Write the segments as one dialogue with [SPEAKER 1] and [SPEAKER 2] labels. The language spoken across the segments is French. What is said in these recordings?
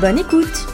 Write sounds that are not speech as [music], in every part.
[SPEAKER 1] Bonne écoute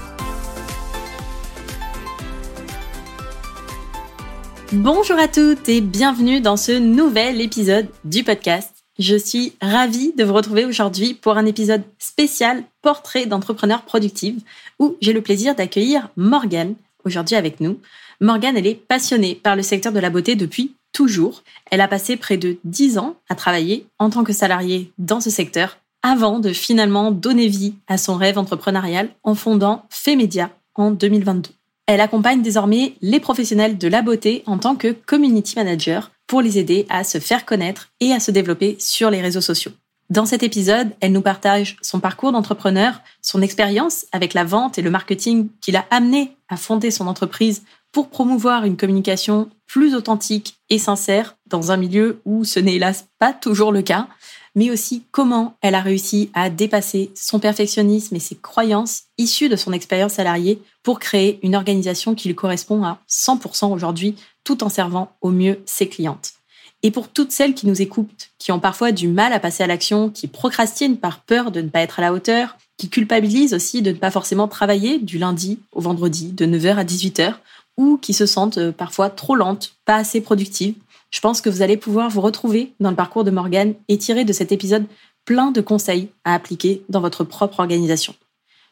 [SPEAKER 1] Bonjour à toutes et bienvenue dans ce nouvel épisode du podcast. Je suis ravie de vous retrouver aujourd'hui pour un épisode spécial portrait d'entrepreneur productive où j'ai le plaisir d'accueillir Morgane aujourd'hui avec nous. Morgane, elle est passionnée par le secteur de la beauté depuis toujours. Elle a passé près de 10 ans à travailler en tant que salariée dans ce secteur avant de finalement donner vie à son rêve entrepreneurial en fondant Femedia en 2022. Elle accompagne désormais les professionnels de la beauté en tant que community manager pour les aider à se faire connaître et à se développer sur les réseaux sociaux. Dans cet épisode, elle nous partage son parcours d'entrepreneur, son expérience avec la vente et le marketing qui l'a amené à fonder son entreprise pour promouvoir une communication plus authentique et sincère dans un milieu où ce n'est hélas pas toujours le cas, mais aussi comment elle a réussi à dépasser son perfectionnisme et ses croyances issues de son expérience salariée pour créer une organisation qui lui correspond à 100% aujourd'hui, tout en servant au mieux ses clientes. Et pour toutes celles qui nous écoutent, qui ont parfois du mal à passer à l'action, qui procrastinent par peur de ne pas être à la hauteur, qui culpabilisent aussi de ne pas forcément travailler du lundi au vendredi de 9h à 18h, ou qui se sentent euh, parfois trop lentes, pas assez productives, je pense que vous allez pouvoir vous retrouver dans le parcours de Morgane et tirer de cet épisode plein de conseils à appliquer dans votre propre organisation.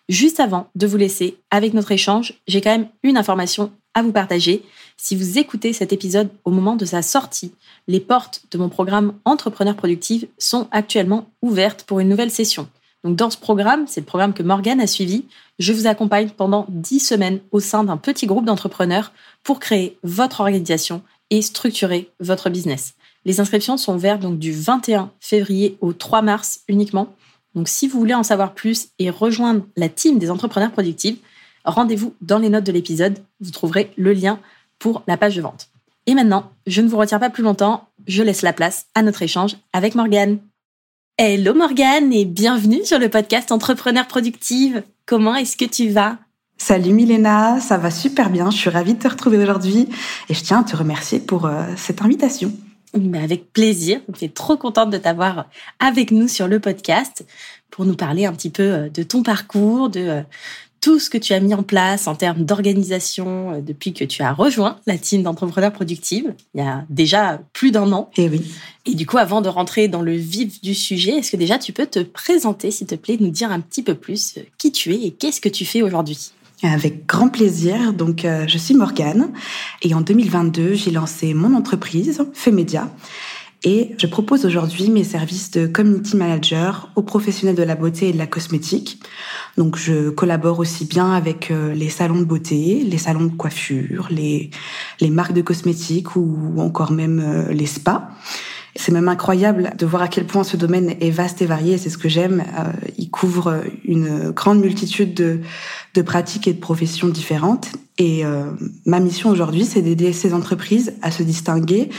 [SPEAKER 1] Juste avant de vous laisser avec notre échange, j'ai quand même une information à vous partager. Si vous écoutez cet épisode au moment de sa sortie, les portes de mon programme Entrepreneur Productive sont actuellement ouvertes pour une nouvelle session. Donc dans ce programme, c'est le programme que Morgane a suivi, je vous accompagne pendant 10 semaines au sein d'un petit groupe d'entrepreneurs pour créer votre organisation et structurer votre business. Les inscriptions sont ouvertes donc du 21 février au 3 mars uniquement. Donc si vous voulez en savoir plus et rejoindre la team des entrepreneurs productifs, rendez-vous dans les notes de l'épisode, vous trouverez le lien pour la page de vente. Et maintenant, je ne vous retiens pas plus longtemps, je laisse la place à notre échange avec Morgane. Hello Morgane et bienvenue sur le podcast Entrepreneur Productive. Comment est-ce que tu vas?
[SPEAKER 2] Salut Milena, ça va super bien, je suis ravie de te retrouver aujourd'hui et je tiens à te remercier pour euh, cette invitation.
[SPEAKER 1] Avec plaisir, je suis trop contente de t'avoir avec nous sur le podcast pour nous parler un petit peu euh, de ton parcours, de euh, tout ce que tu as mis en place en termes d'organisation euh, depuis que tu as rejoint la team d'entrepreneurs productifs il y a déjà plus d'un an.
[SPEAKER 2] Et eh oui.
[SPEAKER 1] Et du coup, avant de rentrer dans le vif du sujet, est-ce que déjà tu peux te présenter, s'il te plaît, nous dire un petit peu plus qui tu es et qu'est-ce que tu fais aujourd'hui?
[SPEAKER 2] Avec grand plaisir. Donc, euh, je suis Morgane et en 2022, j'ai lancé mon entreprise, Femedia, et je propose aujourd'hui mes services de community manager aux professionnels de la beauté et de la cosmétique. Donc je collabore aussi bien avec euh, les salons de beauté, les salons de coiffure, les, les marques de cosmétiques ou encore même euh, les spas. C'est même incroyable de voir à quel point ce domaine est vaste et varié. C'est ce que j'aime. Euh, il couvre une grande multitude de, de pratiques et de professions différentes. Et ma mission aujourd'hui, c'est d'aider ces entreprises à se distinguer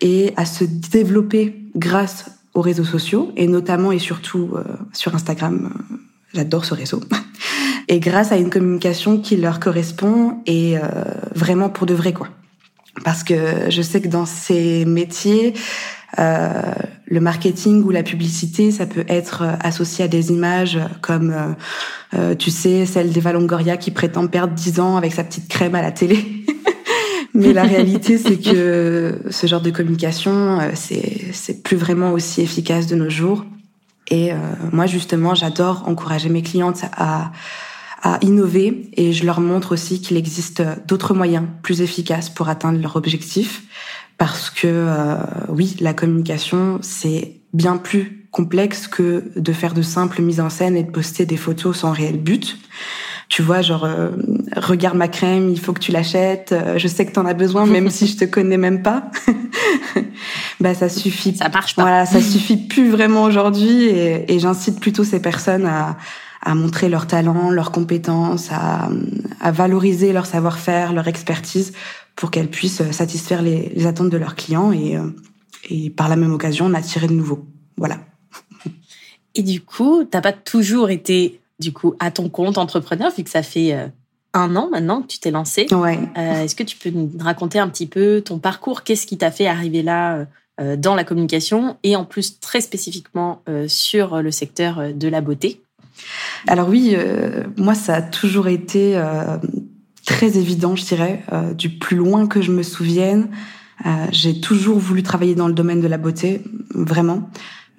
[SPEAKER 2] et à se développer grâce aux réseaux sociaux et notamment et surtout euh, sur Instagram. Euh, j'adore ce réseau. [laughs] Et grâce à une communication qui leur correspond et euh, vraiment pour de vrai quoi. Parce que je sais que dans ces métiers, euh, le marketing ou la publicité, ça peut être associé à des images comme, euh, tu sais, celle d'Eva Longoria qui prétend perdre 10 ans avec sa petite crème à la télé. [laughs] Mais la réalité, c'est que ce genre de communication, euh, c'est plus vraiment aussi efficace de nos jours. Et euh, moi, justement, j'adore encourager mes clientes à à innover et je leur montre aussi qu'il existe d'autres moyens plus efficaces pour atteindre leur objectif parce que euh, oui, la communication, c'est bien plus complexe que de faire de simples mises en scène et de poster des photos sans réel but tu vois, genre, euh, regarde ma crème, il faut que tu l'achètes, euh, je sais que tu en as besoin, [laughs] même si je te connais même pas. [laughs] bah, ça suffit.
[SPEAKER 1] Ça marche pas.
[SPEAKER 2] Voilà, ça suffit plus vraiment aujourd'hui et, et j'incite plutôt ces personnes à, à montrer leurs talents, leurs compétences, à, à valoriser leur savoir-faire, leur expertise pour qu'elles puissent satisfaire les, les, attentes de leurs clients et, et par la même occasion en attirer de nouveaux. Voilà.
[SPEAKER 1] Et du coup, t'as pas toujours été du coup à ton compte entrepreneur vu que ça fait euh, un an maintenant que tu t'es lancé.
[SPEAKER 2] Ouais.
[SPEAKER 1] Euh, Est-ce que tu peux nous raconter un petit peu ton parcours? Qu'est-ce qui t'a fait arriver là euh, dans la communication et en plus très spécifiquement euh, sur le secteur euh, de la beauté?
[SPEAKER 2] Alors oui, euh, moi ça a toujours été très évident, je dirais, du plus loin que je me souvienne. J'ai toujours voulu travailler dans le domaine de la beauté, vraiment.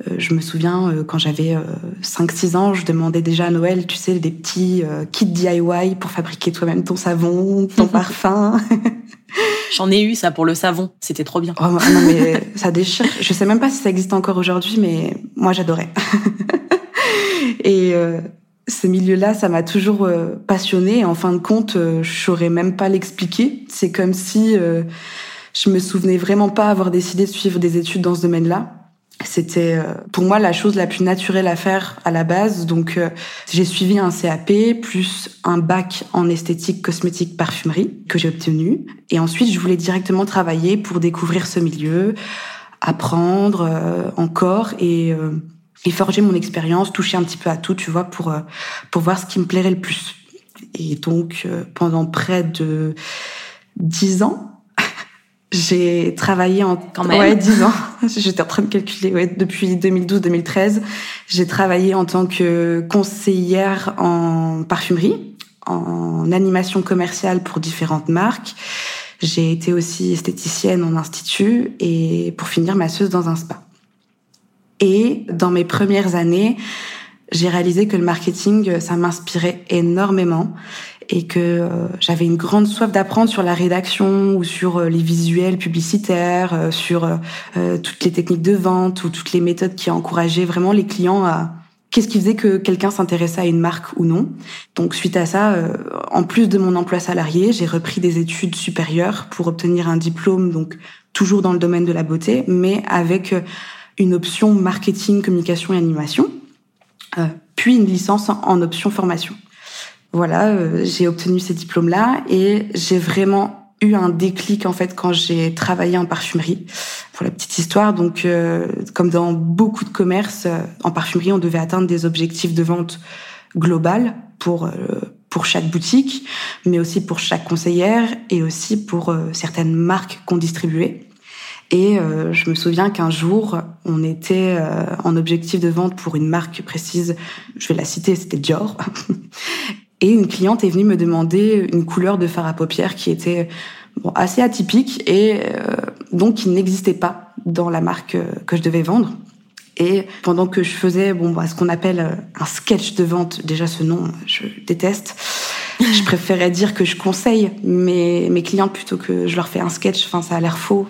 [SPEAKER 2] Euh, je me souviens euh, quand j'avais 5-6 euh, ans, je demandais déjà à Noël, tu sais, des petits kits DIY pour fabriquer toi-même ton savon, ton [laughs] parfum.
[SPEAKER 1] J'en ai eu ça pour le savon, c'était trop bien.
[SPEAKER 2] Oh, non mais ça déchire. Je sais même pas si ça existe encore aujourd'hui, mais moi j'adorais. [laughs] [laughs] Et euh, ce milieu-là, ça m'a toujours euh, passionné. En fin de compte, euh, je saurais même pas l'expliquer. C'est comme si je me souvenais vraiment pas avoir décidé de suivre des études dans ce domaine-là. C'était euh, pour moi la chose la plus naturelle à faire à la base. Donc euh, j'ai suivi un CAP plus un bac en esthétique, cosmétique, parfumerie que j'ai obtenu. Et ensuite je voulais directement travailler pour découvrir ce milieu, apprendre euh, encore et, et forger mon expérience, toucher un petit peu à tout, tu vois, pour pour voir ce qui me plairait le plus. Et donc pendant près de dix ans, [laughs] j'ai travaillé en
[SPEAKER 1] quand même
[SPEAKER 2] ouais 10 ans. [laughs] J'étais en train de calculer ouais depuis 2012-2013. J'ai travaillé en tant que conseillère en parfumerie, en animation commerciale pour différentes marques. J'ai été aussi esthéticienne en institut et pour finir masseuse dans un spa. Et dans mes premières années, j'ai réalisé que le marketing ça m'inspirait énormément et que euh, j'avais une grande soif d'apprendre sur la rédaction ou sur euh, les visuels publicitaires, euh, sur toutes les techniques de vente ou toutes les méthodes qui encourageaient vraiment les clients à qu'est-ce qui faisait que quelqu'un s'intéressait à une marque ou non. Donc suite à ça, en plus de mon emploi salarié, j'ai repris des études supérieures pour obtenir un diplôme donc toujours dans le domaine de la beauté, mais avec une option marketing, communication et animation, puis une licence en option formation voilà, euh, j'ai obtenu ces diplômes-là et j'ai vraiment eu un déclic en fait quand j'ai travaillé en parfumerie. Pour la petite histoire, donc euh, comme dans beaucoup de commerces, euh, en parfumerie, on devait atteindre des objectifs de vente global pour pour chaque boutique, mais aussi pour chaque conseillère et aussi pour certaines marques qu'on distribuait. Et je me souviens qu'un jour, on était en objectif de vente pour une marque précise, je vais la citer, c'était Dior. [laughs] Et une cliente est venue me demander une couleur de fard à paupières qui était bon, assez atypique et euh, donc qui n'existait pas dans la marque euh, que je devais vendre. Et pendant que je faisais bon bah, ce qu'on appelle euh, un sketch de vente, déjà ce nom je déteste, je [laughs] préférais dire que je conseille mes, mes clients plutôt que je leur fais un sketch. Enfin, ça a l'air faux.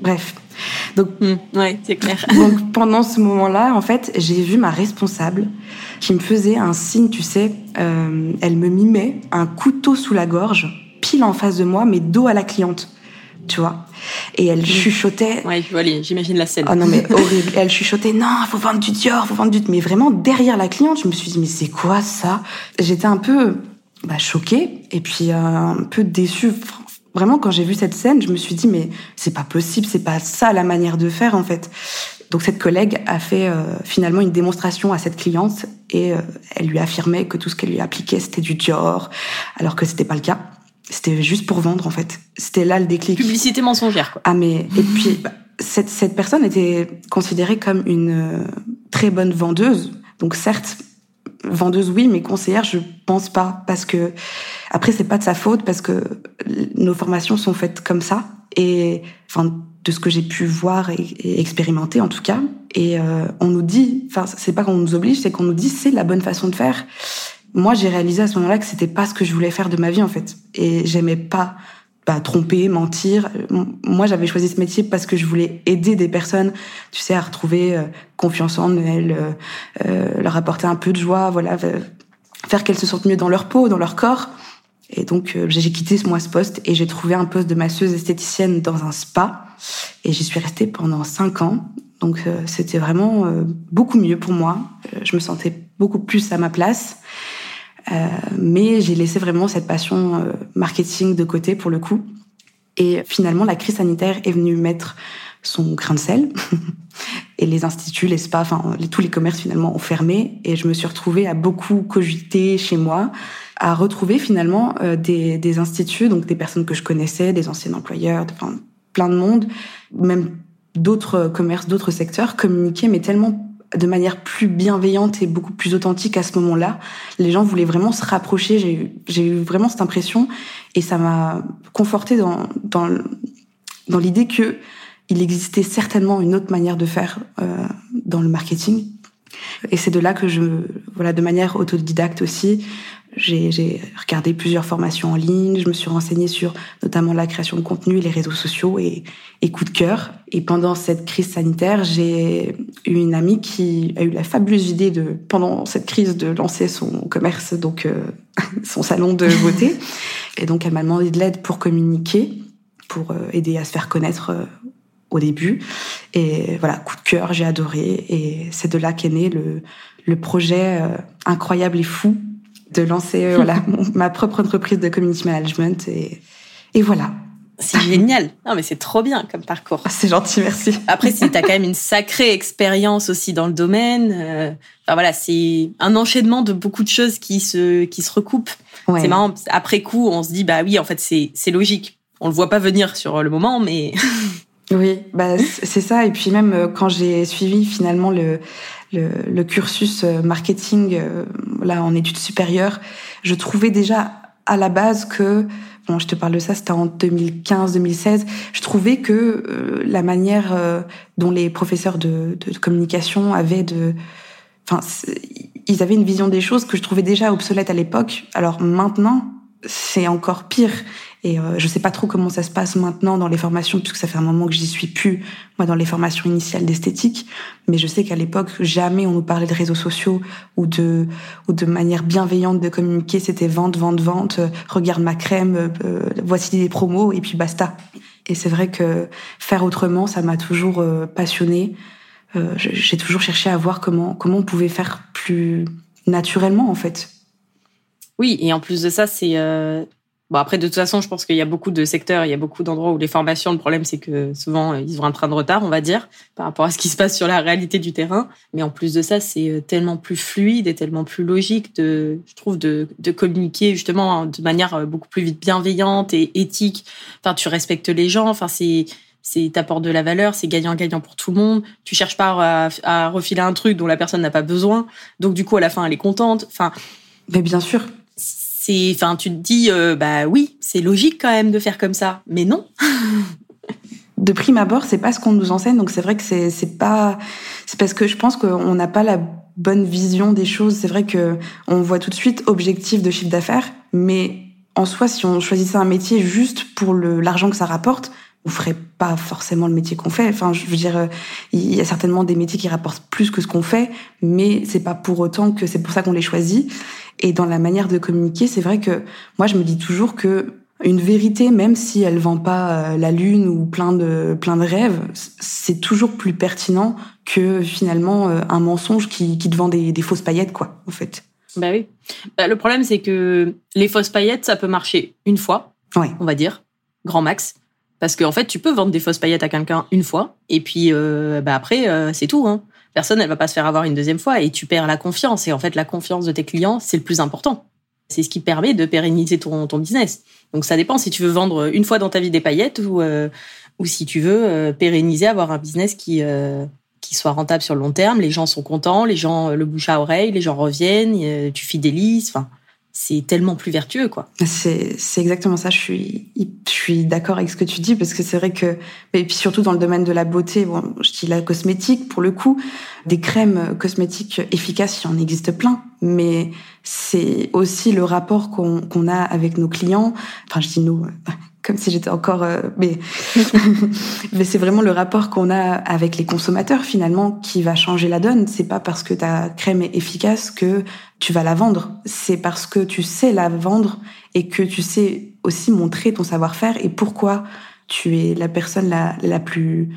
[SPEAKER 2] Bref.
[SPEAKER 1] Donc, mmh, ouais, c'est clair. [laughs]
[SPEAKER 2] donc pendant ce moment-là, en fait, j'ai vu ma responsable qui me faisait un signe, tu sais, euh, elle me mimait un couteau sous la gorge, pile en face de moi, mais dos à la cliente, tu vois. Et elle chuchotait.
[SPEAKER 1] Ouais, j'imagine la scène.
[SPEAKER 2] Oh non, mais [laughs] horrible. elle chuchotait, non, faut vendre du Dior, faut vendre du... Mais vraiment, derrière la cliente, je me suis dit, mais c'est quoi ça? J'étais un peu bah, choquée et puis euh, un peu déçue. Vraiment, quand j'ai vu cette scène, je me suis dit, mais c'est pas possible, c'est pas ça la manière de faire, en fait. Donc cette collègue a fait euh, finalement une démonstration à cette cliente et euh, elle lui affirmait que tout ce qu'elle lui appliquait c'était du Dior, alors que c'était pas le cas. C'était juste pour vendre en fait. C'était là le déclic.
[SPEAKER 1] Publicité mensongère. Quoi.
[SPEAKER 2] Ah mais et puis bah, cette cette personne était considérée comme une euh, très bonne vendeuse. Donc certes vendeuse oui, mais conseillère je pense pas parce que après c'est pas de sa faute parce que nos formations sont faites comme ça et enfin de ce que j'ai pu voir et, expérimenter en tout cas. Et euh, on nous dit, enfin c'est pas qu'on nous oblige, c'est qu'on nous dit c'est la bonne façon de faire. Moi j'ai réalisé à ce moment-là que c'était pas ce que je voulais faire de ma vie en fait, et j'aimais pas bah, tromper, mentir. Moi j'avais choisi ce métier parce que je voulais aider des personnes, tu sais, à retrouver euh, confiance en elles, euh, euh, leur apporter un peu de joie, voilà, faire qu'elles se sentent mieux dans leur peau, dans leur corps. Et donc j'ai quitté moi ce poste et j'ai trouvé un poste de masseuse esthéticienne dans un spa et j'y suis restée pendant cinq ans. Donc euh, c'était vraiment euh, beaucoup mieux pour moi. Euh, je me sentais beaucoup plus à ma place. Euh, mais j'ai laissé vraiment cette passion euh, marketing de côté pour le coup. Et finalement, la crise sanitaire est venue mettre son grain de sel. [laughs] et les instituts, les spas, enfin tous les commerces finalement ont fermé. Et je me suis retrouvée à beaucoup cogiter chez moi, à retrouver finalement euh, des, des instituts, donc des personnes que je connaissais, des anciens employeurs, enfin plein de monde, même d'autres commerces, d'autres secteurs, communiquer, mais tellement de manière plus bienveillante et beaucoup plus authentique à ce moment-là. Les gens voulaient vraiment se rapprocher. J'ai eu, vraiment cette impression et ça m'a conforté dans l'idée que il existait certainement une autre manière de faire euh, dans le marketing. Et c'est de là que je, voilà, de manière autodidacte aussi, j'ai regardé plusieurs formations en ligne, je me suis renseignée sur notamment la création de contenu, les réseaux sociaux et, coup de cœur. Et pendant cette crise sanitaire, j'ai eu une amie qui a eu la fabuleuse idée de, pendant cette crise, de lancer son commerce, donc euh, [laughs] son salon de beauté. Et donc elle m'a demandé de l'aide pour communiquer, pour euh, aider à se faire connaître euh, au début. Et voilà, coup de cœur, j'ai adoré. Et c'est de là qu'est né le projet incroyable et fou de lancer euh, voilà [laughs] ma propre entreprise de community management et, et voilà.
[SPEAKER 1] C'est génial. Non, mais c'est trop bien comme parcours.
[SPEAKER 2] Ah, c'est gentil, merci.
[SPEAKER 1] Après, si t'as quand même une sacrée expérience aussi dans le domaine. Euh, enfin voilà, c'est un enchaînement de beaucoup de choses qui se qui se recoupent. C'est marrant. Après coup, on se dit bah oui, en fait, c'est c'est logique. On le voit pas venir sur le moment, mais.
[SPEAKER 2] oui, bah c'est ça. Et puis même euh, quand j'ai suivi finalement le le, cursus euh, marketing euh, là en études supérieures, je trouvais déjà à la base que bon, je te parle de ça, c'était en 2015-2016. Je trouvais que euh, la manière dont les professeurs de, de, communication avaient de, enfin, ils avaient une vision des choses que je trouvais déjà obsolète à l'époque. Alors maintenant, c'est encore pire. Et euh, je sais pas trop comment ça se passe maintenant dans les formations, puisque ça fait un moment que j'y suis plus, moi, dans les formations initiales d'esthétique. Mais je sais qu'à l'époque, jamais on nous parlait de réseaux sociaux ou de, ou de manière bienveillante de communiquer. C'était vente, vente, vente, euh, regarde ma crème, euh, euh, voici des promos, et puis basta. Et c'est vrai que faire autrement, ça m'a toujours passionné. J'ai toujours cherché à voir comment, comment on pouvait faire plus naturellement, en fait.
[SPEAKER 1] Oui, et en plus de ça, c'est Bon après de toute façon, je pense qu'il y a beaucoup de secteurs, il y a beaucoup d'endroits où les formations, le problème c'est que souvent ils ont un train de retard, on va dire, par rapport à ce qui se passe sur la réalité du terrain. Mais en plus de ça, c'est euh, tellement plus fluide et tellement plus logique de, je trouve, de, de communiquer justement de manière euh, beaucoup plus vite bienveillante et éthique. Enfin, tu respectes les gens. Enfin, c'est c'est t'apportes de la valeur, c'est gagnant-gagnant pour tout le monde. Tu cherches pas à, à refiler un truc dont la personne n'a pas besoin. Donc du coup, à la fin, elle est contente. Enfin,
[SPEAKER 2] mais bien sûr
[SPEAKER 1] enfin, tu te dis, euh, bah oui, c'est logique quand même de faire comme ça, mais non. [laughs]
[SPEAKER 2] de prime abord, c'est pas ce qu'on nous enseigne, donc c'est vrai que c'est, c'est pas, c'est parce que je pense qu'on n'a pas la bonne vision des choses. C'est vrai que on voit tout de suite objectif de chiffre d'affaires, mais en soi, si on choisissait un métier juste pour l'argent que ça rapporte, on ferait pas forcément le métier qu'on fait. Enfin, je veux dire, il y a certainement des métiers qui rapportent plus que ce qu'on fait, mais c'est pas pour autant que c'est pour ça qu'on les choisit. Et dans la manière de communiquer, c'est vrai que moi, je me dis toujours que une vérité, même si elle vend pas euh, la lune ou plein de plein de rêves, c'est toujours plus pertinent que finalement euh, un mensonge qui, qui te vend des, des fausses paillettes, quoi, en fait.
[SPEAKER 1] Bah oui. Bah, le problème, c'est que les fausses paillettes, ça peut marcher une fois,
[SPEAKER 2] ouais.
[SPEAKER 1] on va dire, grand max. Parce qu'en en fait, tu peux vendre des fausses paillettes à quelqu'un une fois, et puis euh, bah après, euh, c'est tout. Hein personne elle va pas se faire avoir une deuxième fois et tu perds la confiance. Et en fait, la confiance de tes clients, c'est le plus important. C'est ce qui permet de pérenniser ton, ton business. Donc ça dépend si tu veux vendre une fois dans ta vie des paillettes ou, euh, ou si tu veux euh, pérenniser, avoir un business qui, euh, qui soit rentable sur le long terme. Les gens sont contents, les gens le bouche à oreille, les gens reviennent, tu fidélises. Enfin, c'est tellement plus vertueux, quoi.
[SPEAKER 2] C'est, c'est exactement ça. Je suis, je suis d'accord avec ce que tu dis parce que c'est vrai que, et puis surtout dans le domaine de la beauté, bon, je dis la cosmétique pour le coup, des crèmes cosmétiques efficaces, il y en existe plein, mais c'est aussi le rapport qu'on, a avec nos clients. Enfin, je dis nous, comme si j'étais encore euh, mais [laughs] mais c'est vraiment le rapport qu'on a avec les consommateurs finalement qui va changer la donne c'est pas parce que ta crème est efficace que tu vas la vendre c'est parce que tu sais la vendre et que tu sais aussi montrer ton savoir-faire et pourquoi tu es la personne la la plus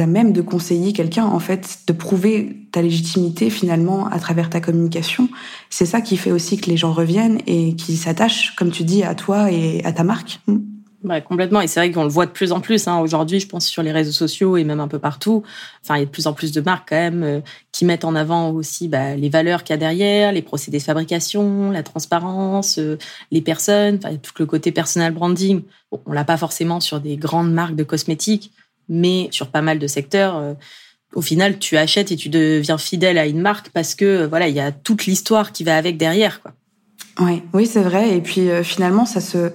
[SPEAKER 2] à même de conseiller quelqu'un, en fait, de prouver ta légitimité finalement à travers ta communication. C'est ça qui fait aussi que les gens reviennent et qui s'attachent, comme tu dis, à toi et à ta marque.
[SPEAKER 1] Bah, complètement. Et c'est vrai qu'on le voit de plus en plus. Hein. Aujourd'hui, je pense sur les réseaux sociaux et même un peu partout. Enfin, il y a de plus en plus de marques quand même euh, qui mettent en avant aussi bah, les valeurs qu'il y a derrière, les procédés de fabrication, la transparence, euh, les personnes, enfin, tout le côté personal branding. Bon, on l'a pas forcément sur des grandes marques de cosmétiques, mais sur pas mal de secteurs. Euh, au final, tu achètes et tu deviens fidèle à une marque parce que voilà, il y a toute l'histoire qui va avec derrière, quoi.
[SPEAKER 2] Ouais, oui, c'est vrai. Et puis finalement, ça se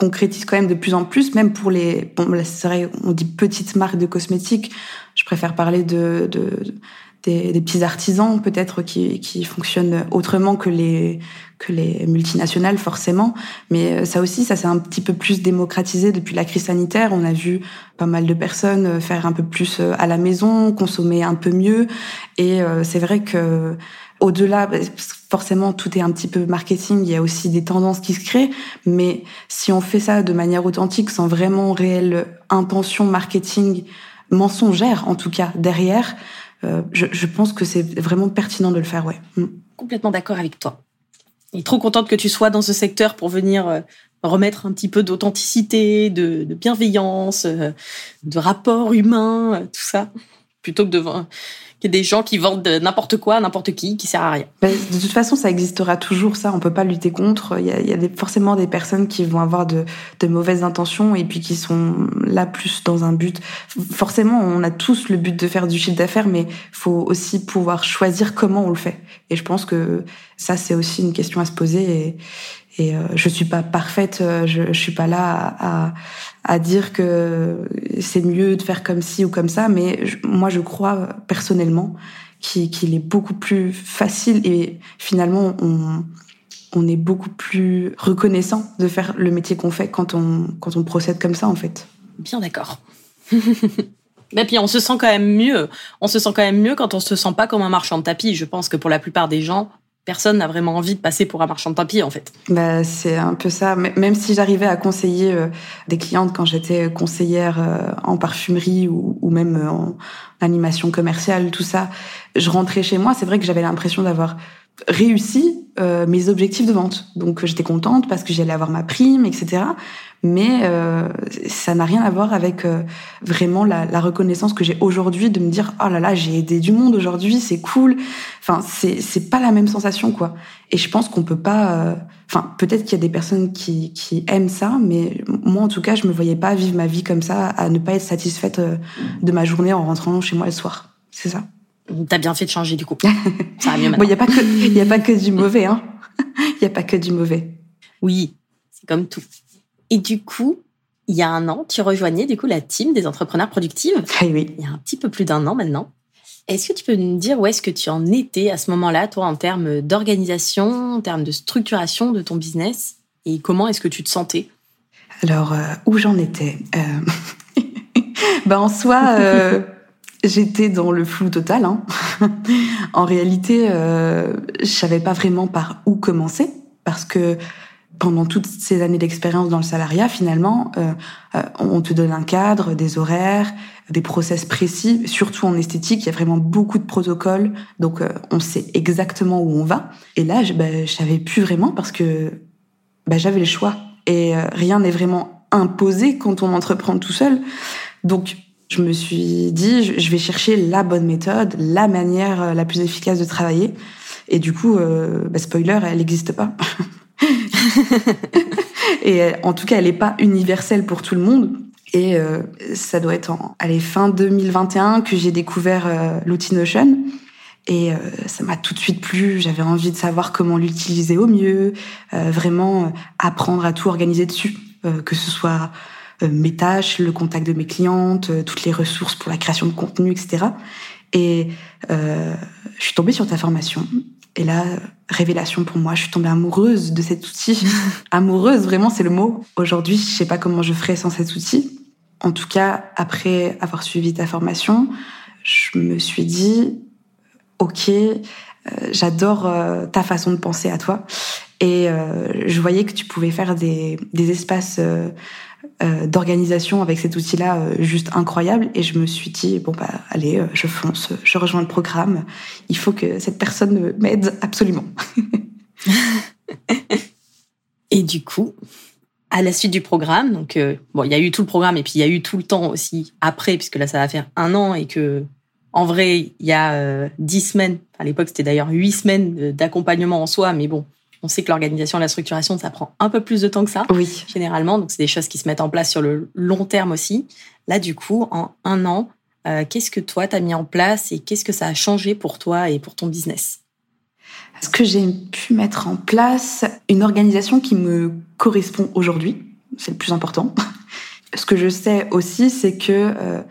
[SPEAKER 2] concrétise quand même de plus en plus, même pour les, bon, c'est vrai, on dit petites marques de cosmétiques. Je préfère parler de, de des, des, petits artisans peut-être qui, qui fonctionnent autrement que les que les multinationales forcément. Mais euh, ça aussi ça s'est un petit peu plus démocratisé depuis la crise sanitaire. On a vu pas mal de personnes faire un peu plus euh, à la maison consommer un peu mieux. Et euh, c'est vrai que au-delà, forcément, tout est un petit peu marketing. Il y a aussi des tendances qui se créent. Mais si on fait ça de manière authentique, sans vraiment réelle intention marketing mensongère, en tout cas derrière, euh, je, pense que c'est vraiment pertinent de le faire. Ouais. Mm.
[SPEAKER 1] Complètement d'accord avec toi. Et trop contente que tu sois dans ce secteur pour venir euh, remettre un petit peu d'authenticité, de, bienveillance, euh, de rapport humain, tout ça, plutôt que de qu'il y des gens qui vendent n'importe quoi, n'importe qui, qui sert à rien.
[SPEAKER 2] Bah, de toute façon, ça existera toujours, ça. On peut pas lutter contre. Il y a, forcément des personnes qui vont avoir de, mauvaises intentions et puis qui sont là plus dans un but. Forcément, on a tous le but de faire du chiffre d'affaires, mais faut aussi pouvoir choisir comment on le fait. Et je pense que ça, c'est aussi une question à se poser. Et, euh, je suis pas parfaite, euh, je, suis pas là à, à dire que c'est mieux de faire comme ci ou comme ça, mais moi je crois personnellement qu'il est beaucoup plus facile et finalement on, on est beaucoup plus reconnaissant de faire le métier qu'on fait quand on, quand on procède comme ça en fait.
[SPEAKER 1] Bien d'accord. [laughs] Et puis on se sent quand même mieux. On se sent quand même mieux quand on se sent pas comme un marchand de tapis. Je pense que pour la plupart des gens, personne n'a vraiment envie de passer pour un marchand de tapis en fait.
[SPEAKER 2] Bah, c'est un peu ça. Même si j'arrivais à conseiller euh, des clientes quand j'étais conseillère euh, en parfumerie ou, même en animation commerciale, tout ça, je rentrais chez moi. C'est vrai que j'avais l'impression d'avoir réussi mes objectifs de vente. Donc j'étais contente parce que j'allais avoir ma prime, etc mais euh, ça n'a rien à voir avec euh, vraiment la, la, reconnaissance que j'ai aujourd'hui de me dire oh là là j'ai aidé du monde aujourd'hui c'est cool enfin c'est c'est pas la même sensation quoi. Et je pense qu'on peut pas euh, enfin peut-être qu'il y a des personnes qui qui aiment ça mais moi en tout cas je me voyais pas vivre ma vie comme ça à ne pas être satisfaite euh, de ma journée en rentrant chez moi le soir. C'est ça
[SPEAKER 1] T'as bien fait de changer du coup. Ça
[SPEAKER 2] va mieux [laughs] bon, il y a pas que il a pas que du mauvais hein. Il [laughs] y a pas que du mauvais.
[SPEAKER 1] Oui, c'est comme tout. Et du coup, il y a un an, tu rejoignais du coup la team des entrepreneurs productifs.
[SPEAKER 2] Ah oui.
[SPEAKER 1] Il y a un petit peu plus d'un an maintenant. Est-ce que tu peux nous dire où est-ce que tu en étais à ce moment-là, toi, en termes d'organisation, en termes de structuration de ton business? Et comment est-ce que tu te sentais?
[SPEAKER 2] Alors, euh, où j'en étais euh... [laughs] ben, En soi, euh, j'étais dans le flou total. Hein. [laughs] en réalité, euh, je savais pas vraiment par où commencer parce que pendant toutes ces années d'expérience dans le salariat, finalement, euh, euh, on te donne un cadre, des horaires, des process précis. Surtout en esthétique, il y a vraiment beaucoup de protocoles, donc euh, on sait exactement où on va. Et là, je, bah, je savais plus vraiment parce que bah, j'avais le choix et rien n'est vraiment imposé quand on entreprend tout seul. Donc je me suis dit, je vais chercher la bonne méthode, la manière la plus efficace de travailler. Et du coup, bah, spoiler, elle n'existe pas. [laughs] et euh, en tout cas, elle n'est pas universelle pour tout le monde. Et euh, ça doit être en allez, fin 2021 que j'ai découvert euh, l'outil Notion. Et euh, ça m'a tout de suite plu. J'avais envie de savoir comment l'utiliser au mieux, euh, vraiment apprendre à tout organiser dessus, que ce soit mes tâches, le contact de mes clientes, toutes les ressources pour la création de contenu, etc. Et je suis tombée sur ta formation et là, révélation pour moi, je suis tombée amoureuse de cet outil. [laughs] amoureuse, vraiment, c'est le mot. Aujourd'hui, je sais pas comment je ferais sans cet outil. En tout cas, après avoir suivi ta formation, je me suis dit, ok, euh, j'adore euh, ta façon de penser à toi. Et euh, je voyais que tu pouvais faire des, des espaces euh, d'organisation avec cet outil-là euh, juste incroyable. Et je me suis dit, bon, bah, allez, euh, je fonce, je rejoins le programme. Il faut que cette personne m'aide absolument. [laughs]
[SPEAKER 1] et du coup, à la suite du programme, donc, bon, il y a eu tout le programme et puis il y a eu tout le temps aussi après, puisque là, ça va faire un an et que, en vrai, il y a dix semaines, à l'époque, c'était d'ailleurs huit semaines d'accompagnement en soi, mais bon, on sait que l'organisation et la structuration, ça prend un peu plus de temps que ça,
[SPEAKER 2] oui.
[SPEAKER 1] généralement. Donc, c'est des choses qui se mettent en place sur le long terme aussi. Là, du coup, en un an, euh, qu'est-ce que toi, tu as mis en place et qu'est-ce que ça a changé pour toi et pour ton business?
[SPEAKER 2] Ce que j'ai pu mettre en place, une organisation qui me correspond aujourd'hui, c'est le plus important. [laughs] Ce que je sais aussi, c'est que il euh,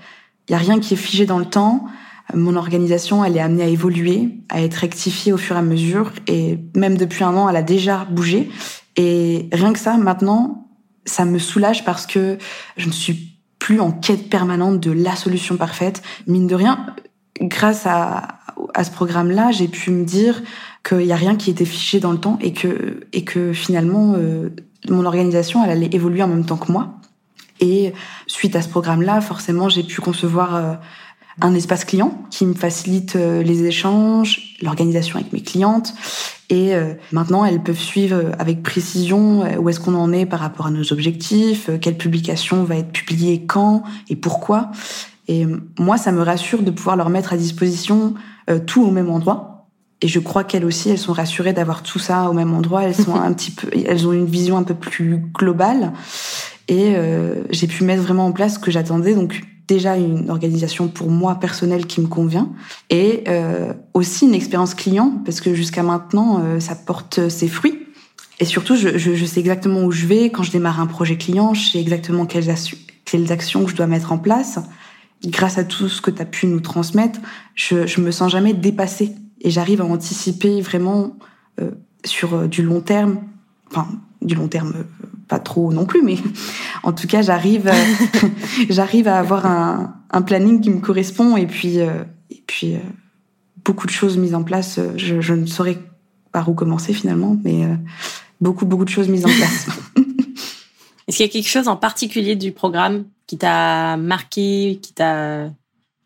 [SPEAKER 2] y a rien qui est figé dans le temps mon organisation, elle est amenée à évoluer, à être rectifiée au fur et à mesure. Et même depuis un an, elle a déjà bougé. Et rien que ça, maintenant, ça me soulage parce que je ne suis plus en quête permanente de la solution parfaite. Mine de rien, grâce à, à ce programme-là, j'ai pu me dire qu'il n'y a rien qui était fiché dans le temps et que, et que finalement, euh, mon organisation, elle allait évoluer en même temps que moi. Et suite à ce programme-là, forcément, j'ai pu concevoir euh, un espace client qui me facilite euh, les échanges, l'organisation avec mes clientes. Et euh, maintenant, elles peuvent suivre euh, avec précision où est-ce qu'on en est par rapport à nos objectifs, quelle publication va être publiée quand et pourquoi. Et moi, ça me rassure de pouvoir leur mettre à disposition tout au même endroit. Et je crois qu'elles aussi, elles sont rassurées d'avoir tout ça au même endroit. Elles sont [laughs] un petit peu, elles ont une vision un peu plus globale. Et j'ai pu mettre vraiment en place ce que j'attendais. Donc déjà une organisation pour moi personnelle qui me convient et euh, aussi une expérience client parce que jusqu'à maintenant euh, ça porte ses fruits. Et surtout je, je, je, sais exactement où je vais quand je démarre un projet client je sais exactement quelles, quelles actions je dois mettre en place. Grâce à tout ce que tu as pu nous transmettre je, je me sens jamais dépassée et j'arrive à anticiper vraiment euh, sur euh, du long terme enfin du long terme pas trop non plus, mais [laughs] en tout cas, j'arrive, [laughs] j'arrive à avoir un, un, planning qui me correspond et puis, euh, et puis euh, beaucoup de choses mises en place. Je, je, ne saurais par où commencer finalement, mais euh, beaucoup, beaucoup de choses mises en place. [laughs]
[SPEAKER 1] Est-ce qu'il y a quelque chose en particulier du programme qui t'a marqué, qui t'a,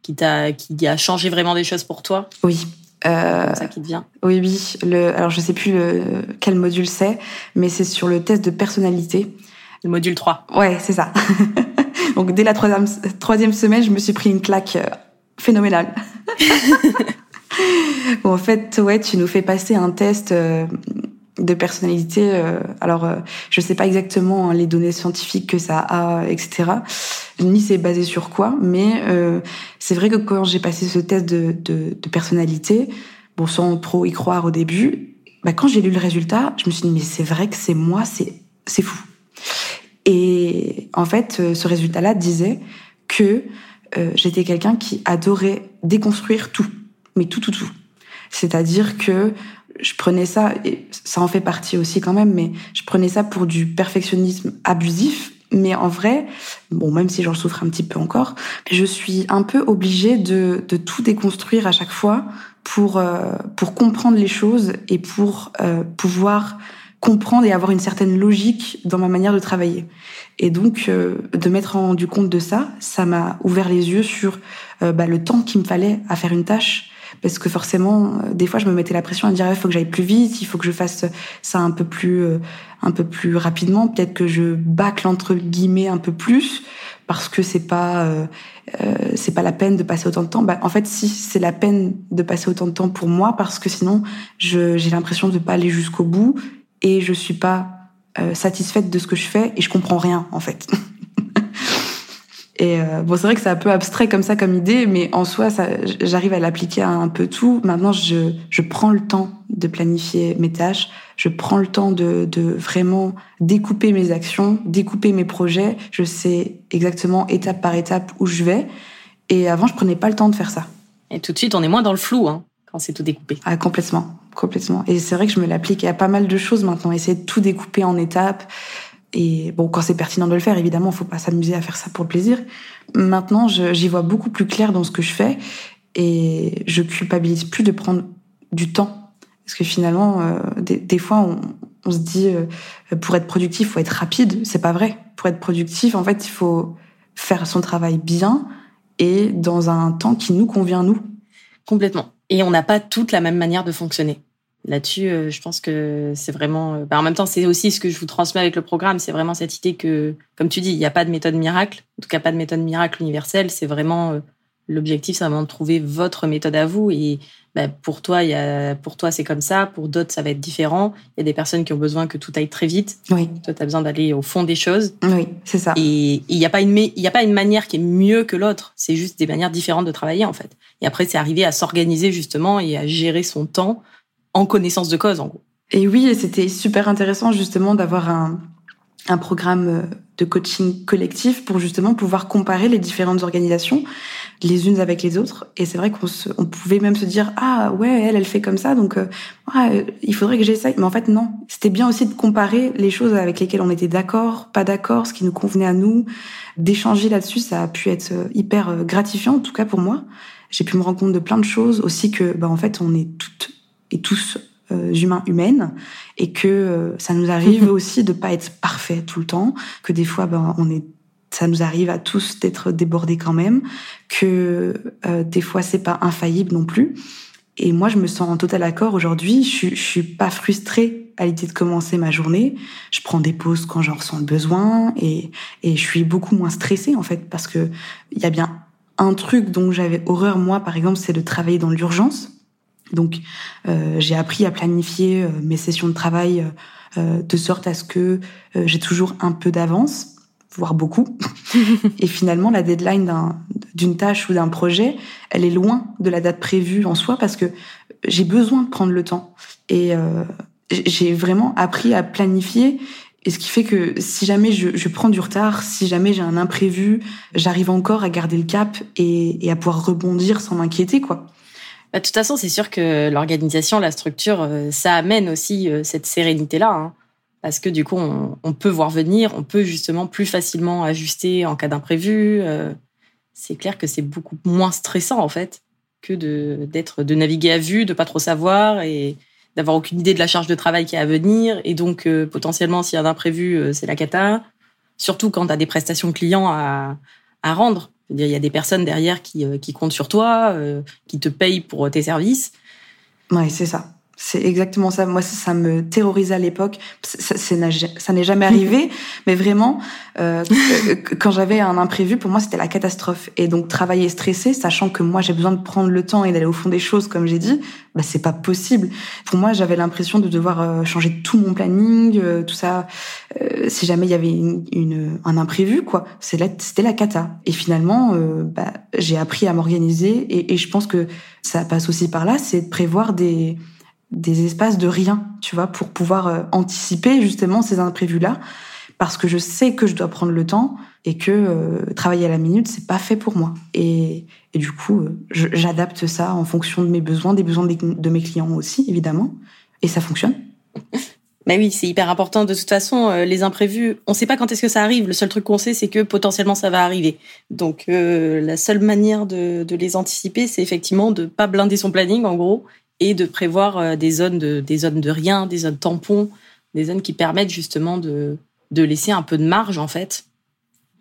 [SPEAKER 1] qui t'a, qui a changé vraiment des choses pour toi?
[SPEAKER 2] Oui.
[SPEAKER 1] Euh, ça qui.
[SPEAKER 2] Oui, oui. Le, alors, je sais plus le, quel module c'est, mais c'est sur le test de personnalité.
[SPEAKER 1] Le module 3.
[SPEAKER 2] Ouais, c'est ça. [laughs] Donc, dès la troisième, troisième semaine, je me suis pris une claque euh, phénoménale. [laughs] bon, en fait, ouais, tu nous fais passer un test euh, de personnalité. Euh, alors, euh, je sais pas exactement hein, les données scientifiques que ça a, etc. Ni c'est basé sur quoi, mais euh, c'est vrai que quand j'ai passé ce test de, de, personnalité, bon, sans trop y croire au début, bah, quand j'ai lu le résultat, je me suis dit mais c'est vrai que c'est moi, c'est c'est fou. Et en fait, ce résultat-là disait que j'étais quelqu'un qui adorait déconstruire tout, mais tout, tout, tout. C'est-à-dire que je prenais ça, et ça en fait partie aussi quand même, mais je prenais ça pour du perfectionnisme abusif. Mais en vrai, bon, même si j'en souffre un petit peu encore, je suis un peu obligée de, de tout déconstruire à chaque fois pour, euh, pour comprendre les choses et pour euh, pouvoir comprendre et avoir une certaine logique dans ma manière de travailler. Et donc, euh, de m'être rendu compte de ça, ça m'a ouvert les yeux sur euh, bah, le temps qu'il me fallait à faire une tâche, parce que forcément, euh, des fois, je me mettais la pression à dire il faut que j'aille plus vite, il faut que je fasse ça un peu plus, euh, un peu plus rapidement. Peut-être que je bâcle entre guillemets un peu plus parce que c'est pas, euh, euh, c'est pas la peine de passer autant de temps. Bah, en fait, si c'est la peine de passer autant de temps pour moi, parce que sinon, j'ai l'impression de pas aller jusqu'au bout et je suis pas euh, satisfaite de ce que je fais et je comprends rien en fait. [laughs] Et euh, bon, c'est vrai que c'est un peu abstrait comme ça, comme idée, mais en soi, ça, j'arrive à l'appliquer à un peu tout. Maintenant, je, je prends le temps de planifier mes tâches, je prends le temps de, de vraiment découper mes actions, découper mes projets. Je sais exactement étape par étape où je vais. Et avant, je prenais pas le temps de faire ça.
[SPEAKER 1] Et tout de suite, on est moins dans le flou hein, quand c'est tout découpé.
[SPEAKER 2] Ah, complètement, complètement. Et c'est vrai que je me l'applique à pas mal de choses maintenant. Essayer de tout découper en étapes. Et bon, quand c'est pertinent de le faire, évidemment, faut pas s'amuser à faire ça pour le plaisir. Maintenant, j'y vois beaucoup plus clair dans ce que je fais et je culpabilise plus de prendre du temps. Parce que finalement, euh, des, fois, on, se dit, pour être productif, faut être rapide. C'est pas vrai. Pour être productif, en fait, il faut faire son travail bien et dans un temps qui nous convient, nous.
[SPEAKER 1] Complètement. Et on n'a pas toute la même manière de fonctionner. Là-dessus, euh, je pense que c'est vraiment. Euh, bah, en même temps, c'est aussi ce que je vous transmets avec le programme. C'est vraiment cette idée que, comme tu dis, il n'y a pas de méthode miracle. En tout cas, pas de méthode miracle universelle. C'est vraiment euh, l'objectif, c'est vraiment de trouver votre méthode à vous. Et bah, pour toi, il y a, pour toi, c'est comme ça. Pour d'autres, ça va être différent. Il y a des personnes qui ont besoin que tout aille très vite.
[SPEAKER 2] Oui.
[SPEAKER 1] Toi, tu as besoin d'aller au fond des choses.
[SPEAKER 2] Oui, c'est ça.
[SPEAKER 1] Et il n'y a pas une, il y a pas une manière qui est mieux que l'autre. C'est juste des manières différentes de travailler, en fait. Et après, c'est arriver à s'organiser justement et à gérer son temps en connaissance de cause, en gros.
[SPEAKER 2] Et oui, c'était super intéressant justement d'avoir un, un programme euh, de coaching collectif pour justement pouvoir comparer les différentes organisations les unes avec les autres. Et c'est vrai qu'on on pouvait même se dire ah ouais elle elle fait comme ça donc euh, euh, il faudrait que j'essaye. Mais en fait non. C'était bien aussi de comparer les choses avec lesquelles on était d'accord, pas d'accord, ce qui nous convenait à nous, d'échanger là-dessus. Ça a pu être hyper gratifiant en tout cas pour moi. J'ai pu me rendre compte de plein de choses aussi que bah en fait on est toutes et tous euh, humains humaines et que euh, ça nous arrive aussi de pas être parfait tout le temps que des fois ben on est ça nous arrive à tous d'être débordés quand même que euh, des fois c'est pas infaillible non plus. Et moi je me sens en total accord. Aujourd'hui je, je suis pas frustrée à l'idée de commencer ma journée. Je prends des pauses quand j'en ressens le besoin et et je suis beaucoup moins stressée en fait parce que il y a bien un truc dont j'avais horreur moi par exemple c'est de travailler dans l'urgence donc, euh, j'ai appris à planifier euh, mes sessions de travail euh, de sorte à ce que j'ai toujours un peu d'avance, voire beaucoup. [laughs] et finalement, la deadline d'une tâche ou d'un projet, elle est loin de la date prévue en soi parce que j'ai besoin de prendre le temps. Et j'ai vraiment appris à planifier et ce qui fait que si jamais je, je prends du retard, si jamais j'ai un imprévu, j'arrive encore à garder le cap et, et à pouvoir rebondir sans m'inquiéter, quoi.
[SPEAKER 1] Bah, de toute façon, c'est sûr que l'organisation, la structure, euh, ça amène aussi euh, cette sérénité-là. Hein. parce que du coup, on, peut voir venir, on peut justement plus facilement ajuster en cas d'imprévu. Euh. c'est clair que c'est beaucoup moins stressant, en fait, que de, d'être, de naviguer à vue, de pas trop savoir et d'avoir aucune idée de la charge de travail qui est à venir. Et donc, potentiellement, s'il y a un imprévu, c'est la cata. Surtout quand tu as des prestations clients à, à rendre il y a des personnes derrière qui, euh, qui comptent sur toi, euh, qui te payent pour tes services.
[SPEAKER 2] Oui, c'est ça. C'est exactement ça. Moi, ça, me terrorisait à l'époque. Ça, ça n'est jamais arrivé, [laughs] mais vraiment, euh, [laughs] quand j'avais un imprévu, pour moi, c'était la catastrophe. Et donc, travailler stressé, sachant que moi, j'ai besoin de prendre le temps et d'aller au fond des choses, comme j'ai dit, bah, c'est pas possible. Pour moi, j'avais l'impression de devoir euh, changer tout mon planning, euh, tout ça. Euh, si jamais il y avait une, une, un imprévu, quoi, c'était la cata. Et finalement, bah, j'ai appris à m'organiser et, et je pense que ça passe aussi par là, c'est de prévoir des des espaces de rien, tu vois, pour pouvoir euh, anticiper justement ces imprévus-là, parce que je sais que je dois prendre le temps et que euh, travailler à la minute, c'est pas fait pour moi. Et, et du coup, euh, j'adapte ça en fonction de mes besoins, des besoins de mes clients aussi, évidemment, et ça fonctionne. [laughs]
[SPEAKER 1] Mais oui, c'est hyper important. De toute façon, les imprévus, on ne sait pas quand est-ce que ça arrive. Le seul truc qu'on sait, c'est que potentiellement ça va arriver. Donc, la seule manière de, de les anticiper, c'est effectivement de pas blinder son planning, en gros, et de prévoir euh, des zones de, des zones de rien, des zones tampons, des zones qui permettent justement de, de laisser un peu de marge en fait.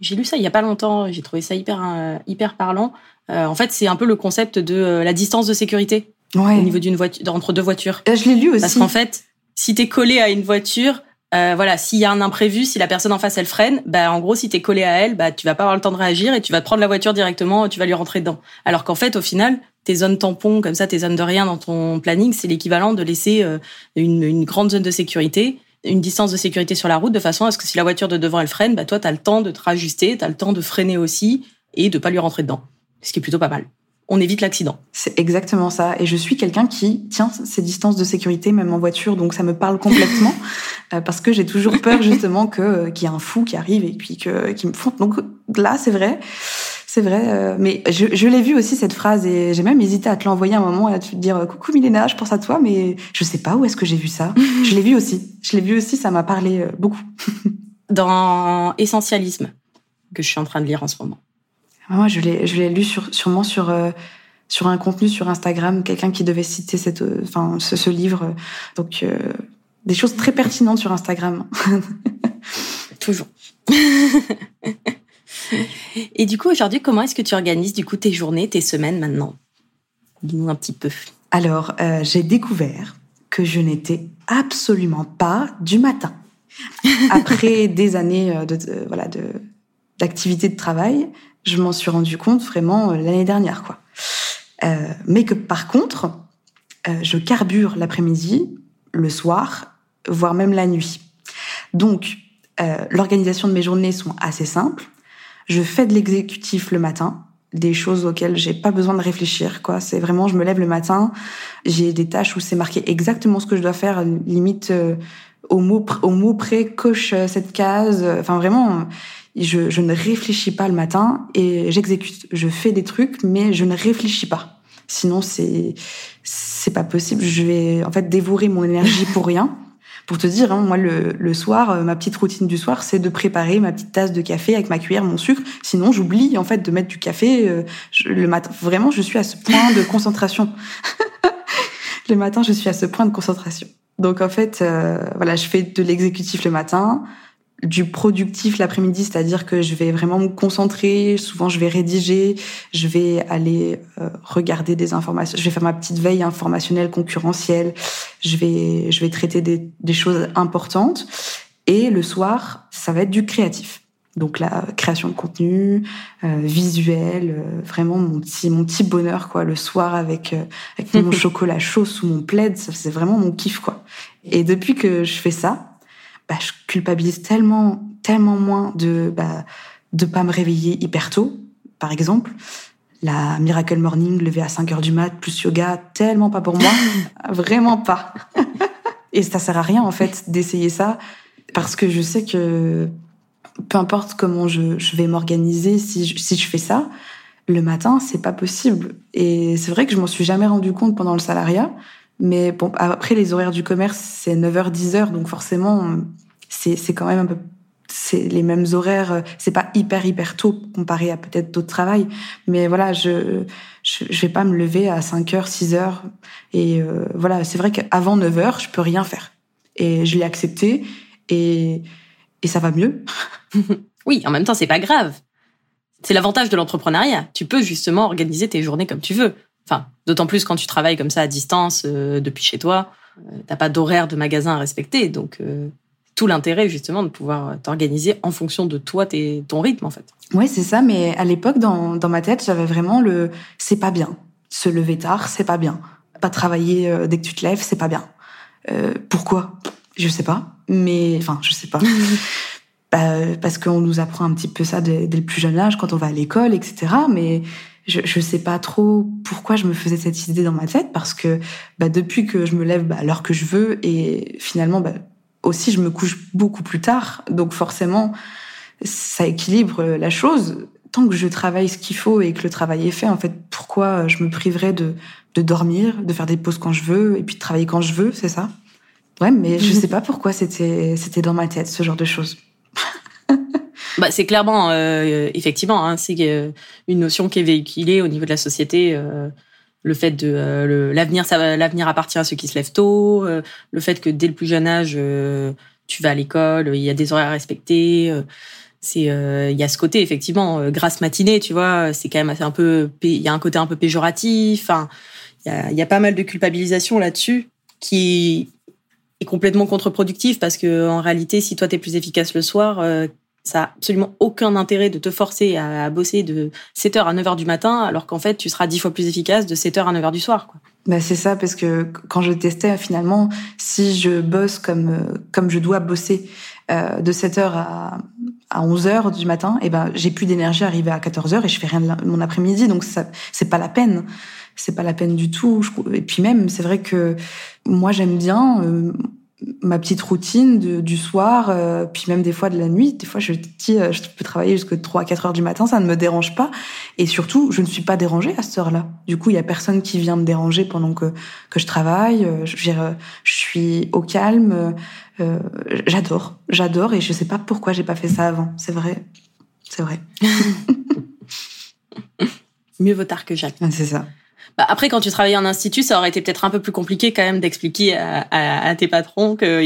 [SPEAKER 1] J'ai lu ça il y a pas longtemps, j'ai trouvé ça hyper euh, hyper parlant. Euh, en fait, c'est un peu le concept de la distance de sécurité au niveau d'une voiture entre deux voitures.
[SPEAKER 2] je l'ai lu aussi.
[SPEAKER 1] Parce qu'en fait, si tu es collé à une voiture, voilà, s'il y a un imprévu, si la personne en face elle freine, bah en gros si tu es collé à elle, bah tu vas pas avoir le temps de réagir et tu vas te prendre la voiture directement, tu vas lui rentrer dedans. Alors qu'en fait au final, tes zones tampons, comme ça, tes zones de rien dans ton planning, c'est l'équivalent de laisser euh, une, une, grande zone de sécurité, une distance de sécurité sur la route, de façon à ce que si la voiture de devant elle freine, bah toi, tu as le temps de te rajuster, tu as le temps de freiner aussi et de pas lui rentrer dedans. Ce qui est plutôt pas mal. On évite l'accident.
[SPEAKER 2] C'est exactement ça. Et je suis quelqu'un qui tient ces distances de sécurité, même en voiture, donc ça me parle complètement, [laughs] euh, parce que j'ai toujours peur justement que euh, qu'il y ait un fou qui arrive et puis que qui me fonde. Donc là, c'est vrai. C'est vrai, euh, mais je, je l'ai vu aussi cette phrase et j'ai même hésité à te l'envoyer un moment et à te dire coucou Milena, je pense à toi, mais je sais pas où est-ce que j'ai vu ça. [laughs] je l'ai vu aussi, je l'ai vu aussi, ça m'a parlé euh, beaucoup. [laughs]
[SPEAKER 1] Dans Essentialisme que je suis en train de lire en ce moment.
[SPEAKER 2] Ah, moi, je l'ai, je l'ai lu sur, sûrement sur euh, sur un contenu sur Instagram, quelqu'un qui devait citer cette, enfin ce, ce livre. Donc des choses très pertinentes sur Instagram. [laughs]
[SPEAKER 1] Toujours. [laughs] Et du coup, aujourd'hui, comment est-ce que tu organises du coup tes journées, tes semaines maintenant? Dis-nous un petit peu.
[SPEAKER 2] Alors, euh, j'ai découvert que je n'étais absolument pas du matin. [laughs] Après des années euh, de, voilà de d'activité de travail, je m'en suis rendu compte vraiment euh, l'année dernière, quoi. mais que par contre, je carbure l'après-midi, le soir, voire même la nuit. Donc, l'organisation de mes journées sont assez simples. Je fais de l'exécutif le matin, des choses auxquelles j'ai pas besoin de réfléchir quoi. C'est vraiment je me lève le matin j'ai des tâches où c'est marqué exactement ce que je dois faire limite euh, au mot au mot près coche euh, cette case enfin vraiment je, je ne réfléchis pas le matin et j'exécute. Je fais des trucs mais je ne réfléchis pas. Sinon c'est c'est pas possible. Je vais en fait dévorer mon énergie pour rien [laughs] pour te dire, hein, moi, le, le, soir, euh, ma petite routine du soir, c'est de préparer ma petite tasse de café avec ma cuillère, mon sucre. Sinon, j'oublie en fait de mettre du café euh, le matin. Vraiment, je suis à ce point de concentration. [laughs] le matin, je suis à ce point de concentration. Donc en fait, euh, voilà, je fais de l'exécutif le matin du productif l'après-midi, c'est-à-dire que je vais vraiment me concentrer. Souvent, je vais rédiger, je vais aller euh, regarder des informations, je vais faire ma petite veille informationnelle concurrentielle, je vais je vais traiter des, des choses importantes. Et le soir, ça va être du créatif. Donc la création de contenu, euh, visuel, euh, vraiment mon petit mon petit bonheur quoi. Le soir avec euh, avec mon [laughs] chocolat chaud sous mon plaid, c'est vraiment mon kiff quoi. Et depuis que je fais ça, bah, je culpabilise tellement, tellement moins de bah, de pas me réveiller hyper tôt, par exemple. La Miracle Morning, lever à 5 heures du mat, plus yoga, tellement pas pour moi. [laughs] Vraiment pas. [laughs] Et ça sert à rien, en fait, d'essayer ça, parce que je sais que peu importe comment je, je vais m'organiser, si je, si je fais ça, le matin, c'est pas possible. Et c'est vrai que je m'en suis jamais rendu compte pendant le salariat. Mais bon, après, les horaires du commerce, c'est 9h, 10h, donc forcément, c'est quand même un peu c'est les mêmes horaires c'est pas hyper hyper tôt comparé à peut-être d'autres travails. Mais voilà je, je, je vais pas me lever à 5h 6h et euh, voilà c'est vrai qu'avant 9h je peux rien faire. Et je l'ai accepté. Et et ça va mieux. [laughs]
[SPEAKER 1] Oui en même temps c'est pas grave. C'est l'avantage de l'entrepreneuriat. Tu peux justement organiser tes journées comme tu veux. Enfin, d'autant plus quand tu travailles comme ça à distance euh, depuis chez toi, euh, t'as pas d'horaire de magasin à respecter, donc euh, tout l'intérêt justement de pouvoir t'organiser en fonction de toi, tes, ton rythme en fait.
[SPEAKER 2] Oui, c'est ça. Mais à l'époque, dans, dans ma tête, j'avais vraiment le c'est pas bien. Se lever tard, c'est pas bien. Pas travailler dès que tu te lèves, c'est pas bien. pourquoi? Je sais pas. Mais enfin, je sais pas. [laughs] bah, parce qu'on nous apprend un petit peu ça dès, dès, le plus jeune âge quand on va à l'école, etc. Mais je, je sais pas trop pourquoi je me faisais cette idée dans ma tête parce que bah, depuis que je me lève bah, à l'heure que je veux et finalement bah, aussi je me couche beaucoup plus tard. Donc forcément ça équilibre la chose. Tant que je travaille ce qu'il faut et que le travail est fait en fait pourquoi je me priverais de de dormir de faire des pauses quand je veux et puis de travailler quand je veux c'est ça? Ouais mais je sais pas pourquoi c'était c'était dans ma tête ce genre de choses. [laughs]
[SPEAKER 1] Bah, c'est clairement, euh, effectivement, hein, c'est euh, une notion qui est véhiculée au niveau de la société. Euh, le fait de euh, l'avenir, ça l'avenir appartient à ceux qui se lèvent tôt. Euh, le fait que dès le plus jeune âge, tu vas à l'école, il y a des horaires à respecter. c'est, il y a ce côté effectivement, grâce matinée, tu vois, c'est quand même assez un peu, il y a un côté un peu péjoratif. Enfin, il y a, y a pas mal de culpabilisation là-dessus qui est complètement contre-productif parce que en réalité, si toi t'es plus efficace le soir, ça a absolument aucun intérêt de te forcer à, bosser de 7h à 9h du matin, alors qu'en fait, tu seras dix fois plus efficace de 7h à 9h du soir. Quoi.
[SPEAKER 2] Bah c'est ça, parce que quand je testais, finalement, si je bosse comme, comme je dois bosser euh, de 7h à, à 11h du matin, eh ben j'ai plus d'énergie à arriver à 14h et je fais rien de mon après-midi, donc ça c'est pas la peine. C'est pas la peine du tout. Et puis même, c'est vrai que moi j'aime bien... Euh, ma petite routine de, du soir, euh, puis même des fois de la nuit. Des fois, je dis, euh, je peux travailler jusqu'à 3 4 heures du matin, ça ne me dérange pas. Et surtout, je ne suis pas dérangée à cette heure-là. Du coup, il y a personne qui vient me déranger pendant que, que je travaille. Euh, je, je, je suis au calme. Euh, j'adore, j'adore, et je sais pas pourquoi j'ai pas fait ça avant. C'est vrai, c'est vrai. [laughs]
[SPEAKER 1] Mieux vaut tard que jamais.
[SPEAKER 2] C'est ça.
[SPEAKER 1] Après, quand tu travaillais en institut, ça aurait été peut-être un peu plus compliqué quand même d'expliquer à, tes patrons que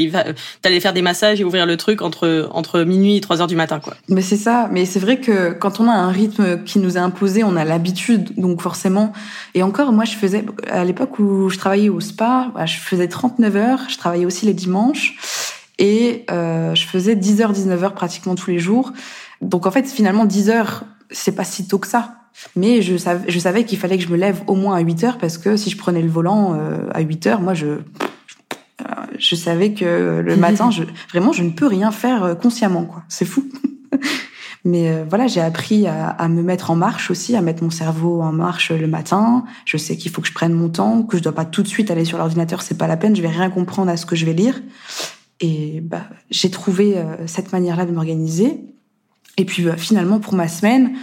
[SPEAKER 1] t'allais faire des massages et ouvrir le truc entre entre minuit et 3 heures du matin, quoi.
[SPEAKER 2] Mais c'est ça. Mais c'est vrai que quand on a un rythme qui nous est imposé, on a l'habitude, donc forcément. Et encore, moi, je faisais à l'époque où je travaillais au spa, bah, je faisais 39 heures. Je travaillais aussi les dimanches et euh, je faisais 10 heures, 19 heures pratiquement tous les jours. Donc en fait, finalement, 10 heures, c'est pas si tôt que ça. Mais je savais, je savais qu'il fallait que je me lève au moins à 8 heures parce que si je prenais le volant euh, à 8 heures, moi, je, je savais que le [laughs] matin, je, vraiment, je ne peux rien faire euh, consciemment, quoi. C'est fou. [laughs] Mais euh, voilà, j'ai appris à, à, me mettre en marche aussi, à mettre mon cerveau en marche le matin. Je sais qu'il faut que je prenne mon temps, que je dois pas tout de suite aller sur l'ordinateur, c'est pas la peine, je vais rien comprendre à ce que je vais lire. Et bah, j'ai trouvé cette manière-là de m'organiser. Et puis bah, finalement, pour ma semaine,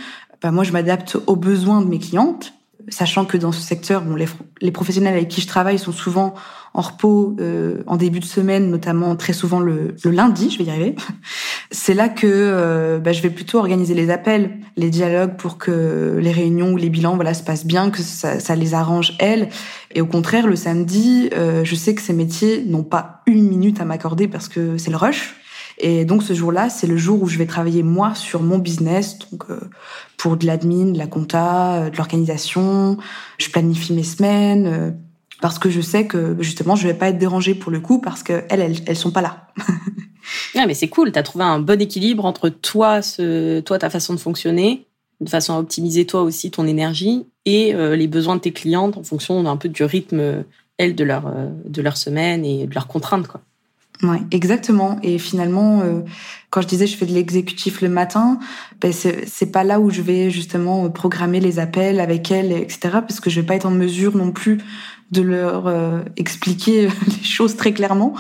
[SPEAKER 2] bah, moi, je m'adapte aux besoins de mes clientes, sachant que dans ce secteur, bon, les, les professionnels avec qui je travaille sont souvent en repos euh, en début de semaine, notamment très souvent le, le lundi, je vais y arriver. C'est là que euh, bah, je vais plutôt organiser les appels, les dialogues pour que les réunions ou les bilans voilà se passent bien, que ça, ça les arrange elles. Et au contraire, le samedi, euh, je sais que ces métiers n'ont pas une minute à m'accorder parce que c'est le rush. Et donc ce jour-là, c'est le jour où je vais travailler moi sur mon business, donc euh, pour de l'admin, de la compta, euh, de l'organisation. Je planifie mes semaines euh, parce que je sais que justement je vais pas être dérangée pour le coup parce que elles elles, sont pas là. [laughs]
[SPEAKER 1] ah mais c'est cool, tu as trouvé un bon équilibre entre toi ce toi ta façon de fonctionner, de façon à optimiser toi aussi ton énergie et les besoins de tes clientes en fonction d'un peu du rythme elles de leur de leur semaine et de leurs contraintes quoi.
[SPEAKER 2] Ouais, exactement. Et finalement, euh, quand je disais je fais de l'exécutif le matin, ben c'est pas là où je vais justement programmer les appels avec elles, etc. Parce que je vais pas être en mesure non plus de leur euh, expliquer [laughs] les choses très clairement.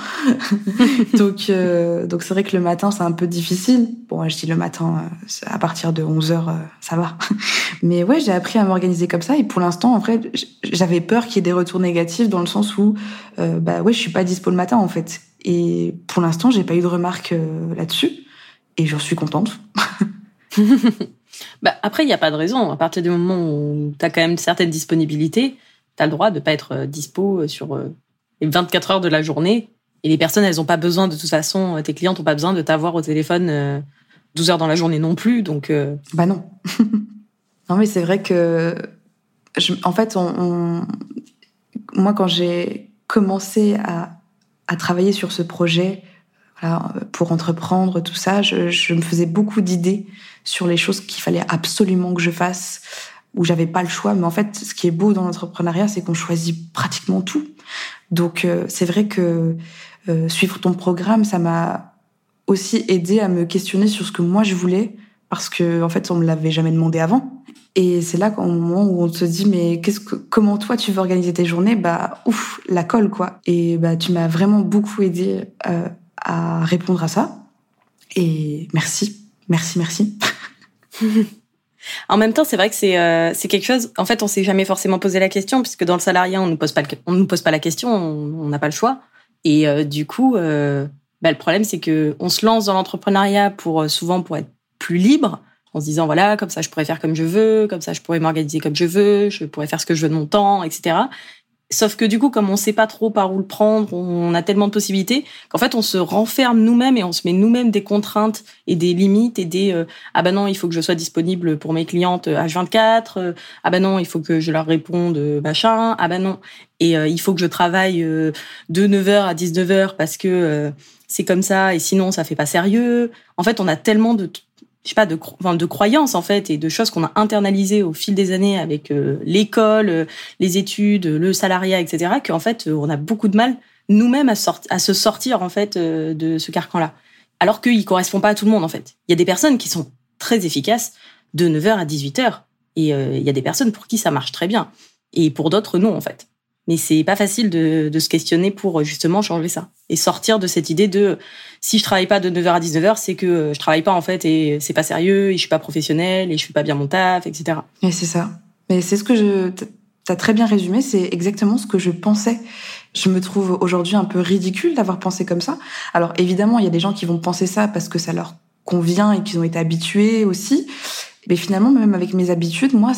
[SPEAKER 2] [laughs] donc, euh, donc c'est vrai que le matin c'est un peu difficile. Bon, je dis le matin, à partir de 11 heures, ça va. [laughs] Mais ouais, j'ai appris à m'organiser comme ça. Et pour l'instant, en fait, j'avais peur qu'il y ait des retours négatifs dans le sens où, bah ouais, je suis pas dispo le matin en fait. Et pour l'instant, j'ai pas eu de remarques euh, là-dessus. Et j'en suis contente. [laughs]
[SPEAKER 1] bah, après, il n'y a pas de raison. À partir du moment où tu as quand même certaines disponibilités, tu as le droit de pas être euh, dispo euh, sur les 24 heures de la journée. Et les personnes, elles n'ont pas besoin, de toute façon, tes clientes n'ont pas besoin de t'avoir au téléphone 12 heures dans la journée non plus. Donc,
[SPEAKER 2] Bah non. [laughs] non, mais c'est vrai que, je, en fait, on, moi, quand j'ai commencé à à travailler sur ce projet pour entreprendre tout ça, je, je me faisais beaucoup d'idées sur les choses qu'il fallait absolument que je fasse, où j'avais pas le choix. Mais en fait, ce qui est beau dans l'entrepreneuriat, c'est qu'on choisit pratiquement tout. Donc euh, c'est vrai que euh, suivre ton programme, ça m'a aussi aidé à me questionner sur ce que moi je voulais, parce que en fait, on me l'avait jamais demandé avant. Et c'est là qu'au moment où on se dit mais qu'est-ce que comment toi tu veux organiser tes journées? Bah ouf la colle quoi. Et bah tu m'as vraiment beaucoup aidé euh, à répondre à ça. Et merci, merci, merci. [laughs]
[SPEAKER 1] en même temps, c'est vrai que c'est euh, c'est quelque chose. En fait, on s'est jamais forcément posé la question puisque dans le salariat, on nous pose pas on nous pose pas la question, on n'a pas le choix. Et euh, du coup, euh, bah, le problème c'est que on se lance dans l'entrepreneuriat pour souvent pour être plus libre en se disant voilà comme ça je pourrais faire comme je veux, comme ça je pourrais m'organiser comme je veux, je pourrais faire ce que je veux de mon temps, etc. Sauf que du coup, comme on sait pas trop par où le prendre, on a tellement de possibilités qu'en fait, on se renferme nous-mêmes et on se met nous-mêmes des contraintes et des limites et des euh, ah ben non, il faut que je sois disponible pour mes clientes H24, euh, ah ben non, il faut que je leur réponde euh, machin, ah ben non, et il faut que je travaille de 9h à 19h parce que c'est comme ça et sinon ça fait pas sérieux. En fait, on a tellement de je sais pas de de croyances en fait et de choses qu'on a internalisées au fil des années avec euh, l'école, euh, les études, le salariat, etc. Qu'en fait euh, on a beaucoup de mal nous-mêmes à, à se sortir en fait de ce carcan-là. Alors qu'il correspond pas à tout le monde en fait. Il y a des personnes qui sont très efficaces de 9h à 18h et il y a des personnes pour qui ça marche très bien et pour d'autres non en fait. Mais c'est pas facile de, de, se questionner pour justement changer ça et sortir de cette idée de si je travaille pas de 9h à 19h, c'est que je travaille pas en fait et c'est pas sérieux et je suis pas professionnel et je fais pas bien mon taf, etc.
[SPEAKER 2] Et c'est ça. Mais c'est ce que je t'as très bien résumé, c'est exactement ce que je pensais. Je me trouve aujourd'hui un peu ridicule d'avoir pensé comme ça. Alors évidemment, il y a des gens qui vont penser ça parce que ça leur convient et qu'ils ont été habitués aussi. Mais finalement, même avec mes habitudes, moi,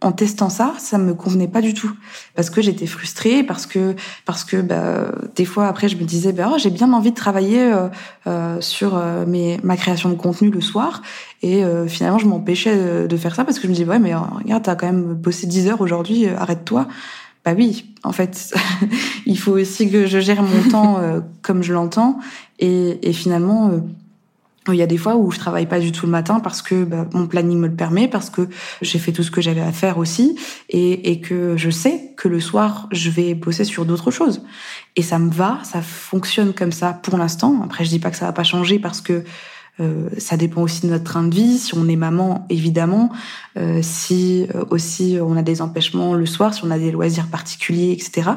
[SPEAKER 2] en testant ça, ça me convenait pas du tout. Parce que j'étais frustrée, parce que parce que bah, des fois après, je me disais, bah, oh, j'ai bien envie de travailler euh, euh sur euh, mes, ma création de contenu le soir, et euh, finalement, je m'empêchais de faire ça parce que je me disais, ouais, mais regarde, t'as quand même bossé 10 heures aujourd'hui, arrête-toi. Bah oui, en fait, [laughs] il faut aussi que je gère mon temps comme je l'entends, et, et finalement il y a des fois où je travaille pas du tout le matin parce que bah, mon planning me le permet, parce que j'ai fait tout ce que j'avais à faire aussi, et, et, que je sais que le soir je vais bosser sur d'autres choses. Et ça me va, ça fonctionne comme ça pour l'instant. Après, je dis pas que ça va pas changer parce que euh, ça dépend aussi de notre train de vie. Si on est maman, évidemment. Euh, si euh, aussi on a des empêchements le soir, si on a des loisirs particuliers, etc.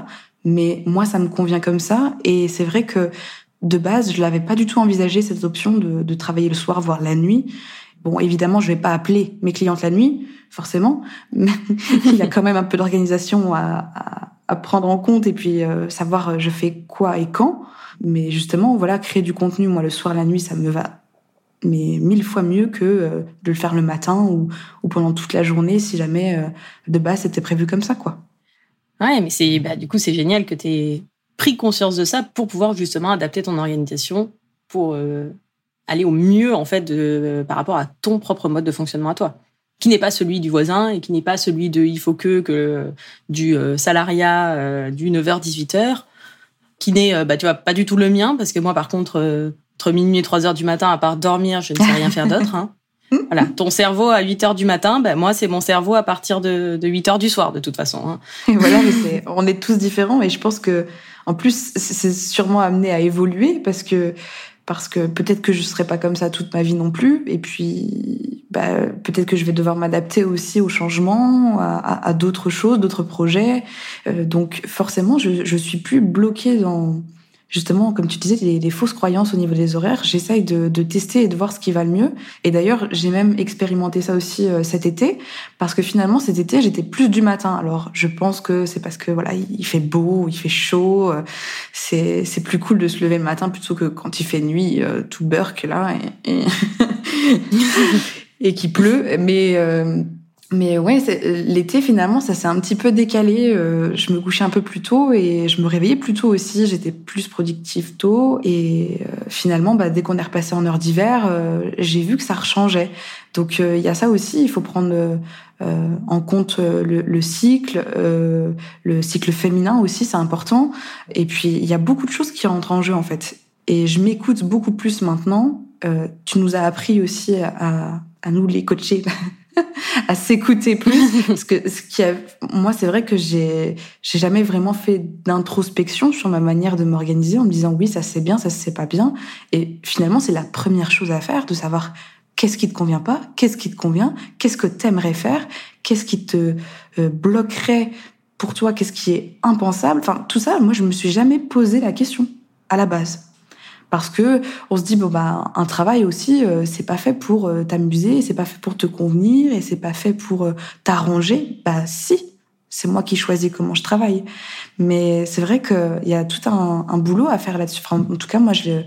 [SPEAKER 2] Mais moi, ça me convient comme ça. Et c'est vrai que de base, je l'avais pas du tout envisagé cette option de, travailler le soir, voire la nuit. Bon, évidemment, je vais pas appeler mes clientes la nuit, forcément, mais [laughs] il y a quand même un peu d'organisation à, prendre en compte et puis euh, savoir euh, je fais quoi et quand. Mais justement, voilà, créer du contenu, moi, le soir, la nuit, ça me va mais mille fois mieux que euh, de le faire le matin ou, ou pendant toute la journée si jamais de base c'était prévu comme ça, quoi.
[SPEAKER 1] Ouais, mais c'est bah, du coup c'est génial que tu aies pris conscience de ça pour pouvoir justement adapter ton organisation pour euh, aller au mieux en fait de, par rapport à ton propre mode de fonctionnement à toi qui n'est pas celui du voisin et qui n'est pas celui de il faut que que du euh, salariat euh, du 9h 18h qui n'est bah tu vois pas du tout le mien parce que moi par contre entre minuit et 3 heures du matin à part dormir je ne sais rien faire d'autre hein. [laughs] Voilà, ton cerveau à 8 heures du matin, ben moi c'est mon cerveau à partir de, de 8 heures du soir de toute façon. Hein.
[SPEAKER 2] Et voilà, mais on est tous différents et je pense que en plus, c'est sûrement amené à évoluer parce que parce que peut-être que je serai pas comme ça toute ma vie non plus. Et puis, bah, peut-être que je vais devoir m'adapter aussi aux changements, à, d'autres choses, d'autres projets. Euh, donc, forcément, je, je suis plus bloquée dans justement, comme tu disais, des, fausses croyances au niveau des horaires. J'essaye de, de, tester et de voir ce qui va le mieux. Et d'ailleurs, j'ai même expérimenté ça aussi euh, cet été, parce que finalement, cet été, j'étais plus du matin. Alors, je pense que c'est parce que voilà, il fait beau, il fait chaud. Euh, c'est c'est plus cool de se lever le matin plutôt que quand il fait nuit, euh, tout burk là, et, et, [laughs] et qui pleut. Mais mais ouais, l'été finalement, ça s'est un petit peu décalé. Euh, je me couchais un peu plus tôt et je me réveillais plus tôt aussi. J'étais plus productive tôt et euh, finalement, bah, dès qu'on est repassé en heure d'hiver, euh, j'ai vu que ça rechangeait. Donc il y a ça aussi. Il faut prendre en compte le, le cycle, le cycle féminin aussi, c'est important. Et puis il y a beaucoup de choses qui rentrent en jeu en fait. Et je m'écoute beaucoup plus maintenant. tu nous as appris aussi à, à nous les coacher [laughs] [laughs] à s'écouter plus. [laughs] Parce que ce qui a, moi c'est vrai que j'ai j'ai jamais vraiment fait d'introspection sur ma manière de m'organiser en me disant oui ça c'est bien ça c'est pas bien. Et finalement c'est la première chose à faire de savoir qu'est-ce qui te convient pas qu'est-ce qui te convient qu'est-ce que t'aimerais faire qu'est-ce qui te euh, bloquerait pour toi qu'est-ce qui est impensable. Enfin tout ça moi je me suis jamais posé la question à la base parce que on se dit bon bah un travail aussi euh, c'est pas fait pour euh, t'amuser, c'est pas fait pour te convenir et c'est pas fait pour euh, t'arranger. Bah si, c'est moi qui choisis comment je travaille. Mais c'est vrai qu'il y a tout un, un, boulot à faire là-dessus. en tout cas, moi je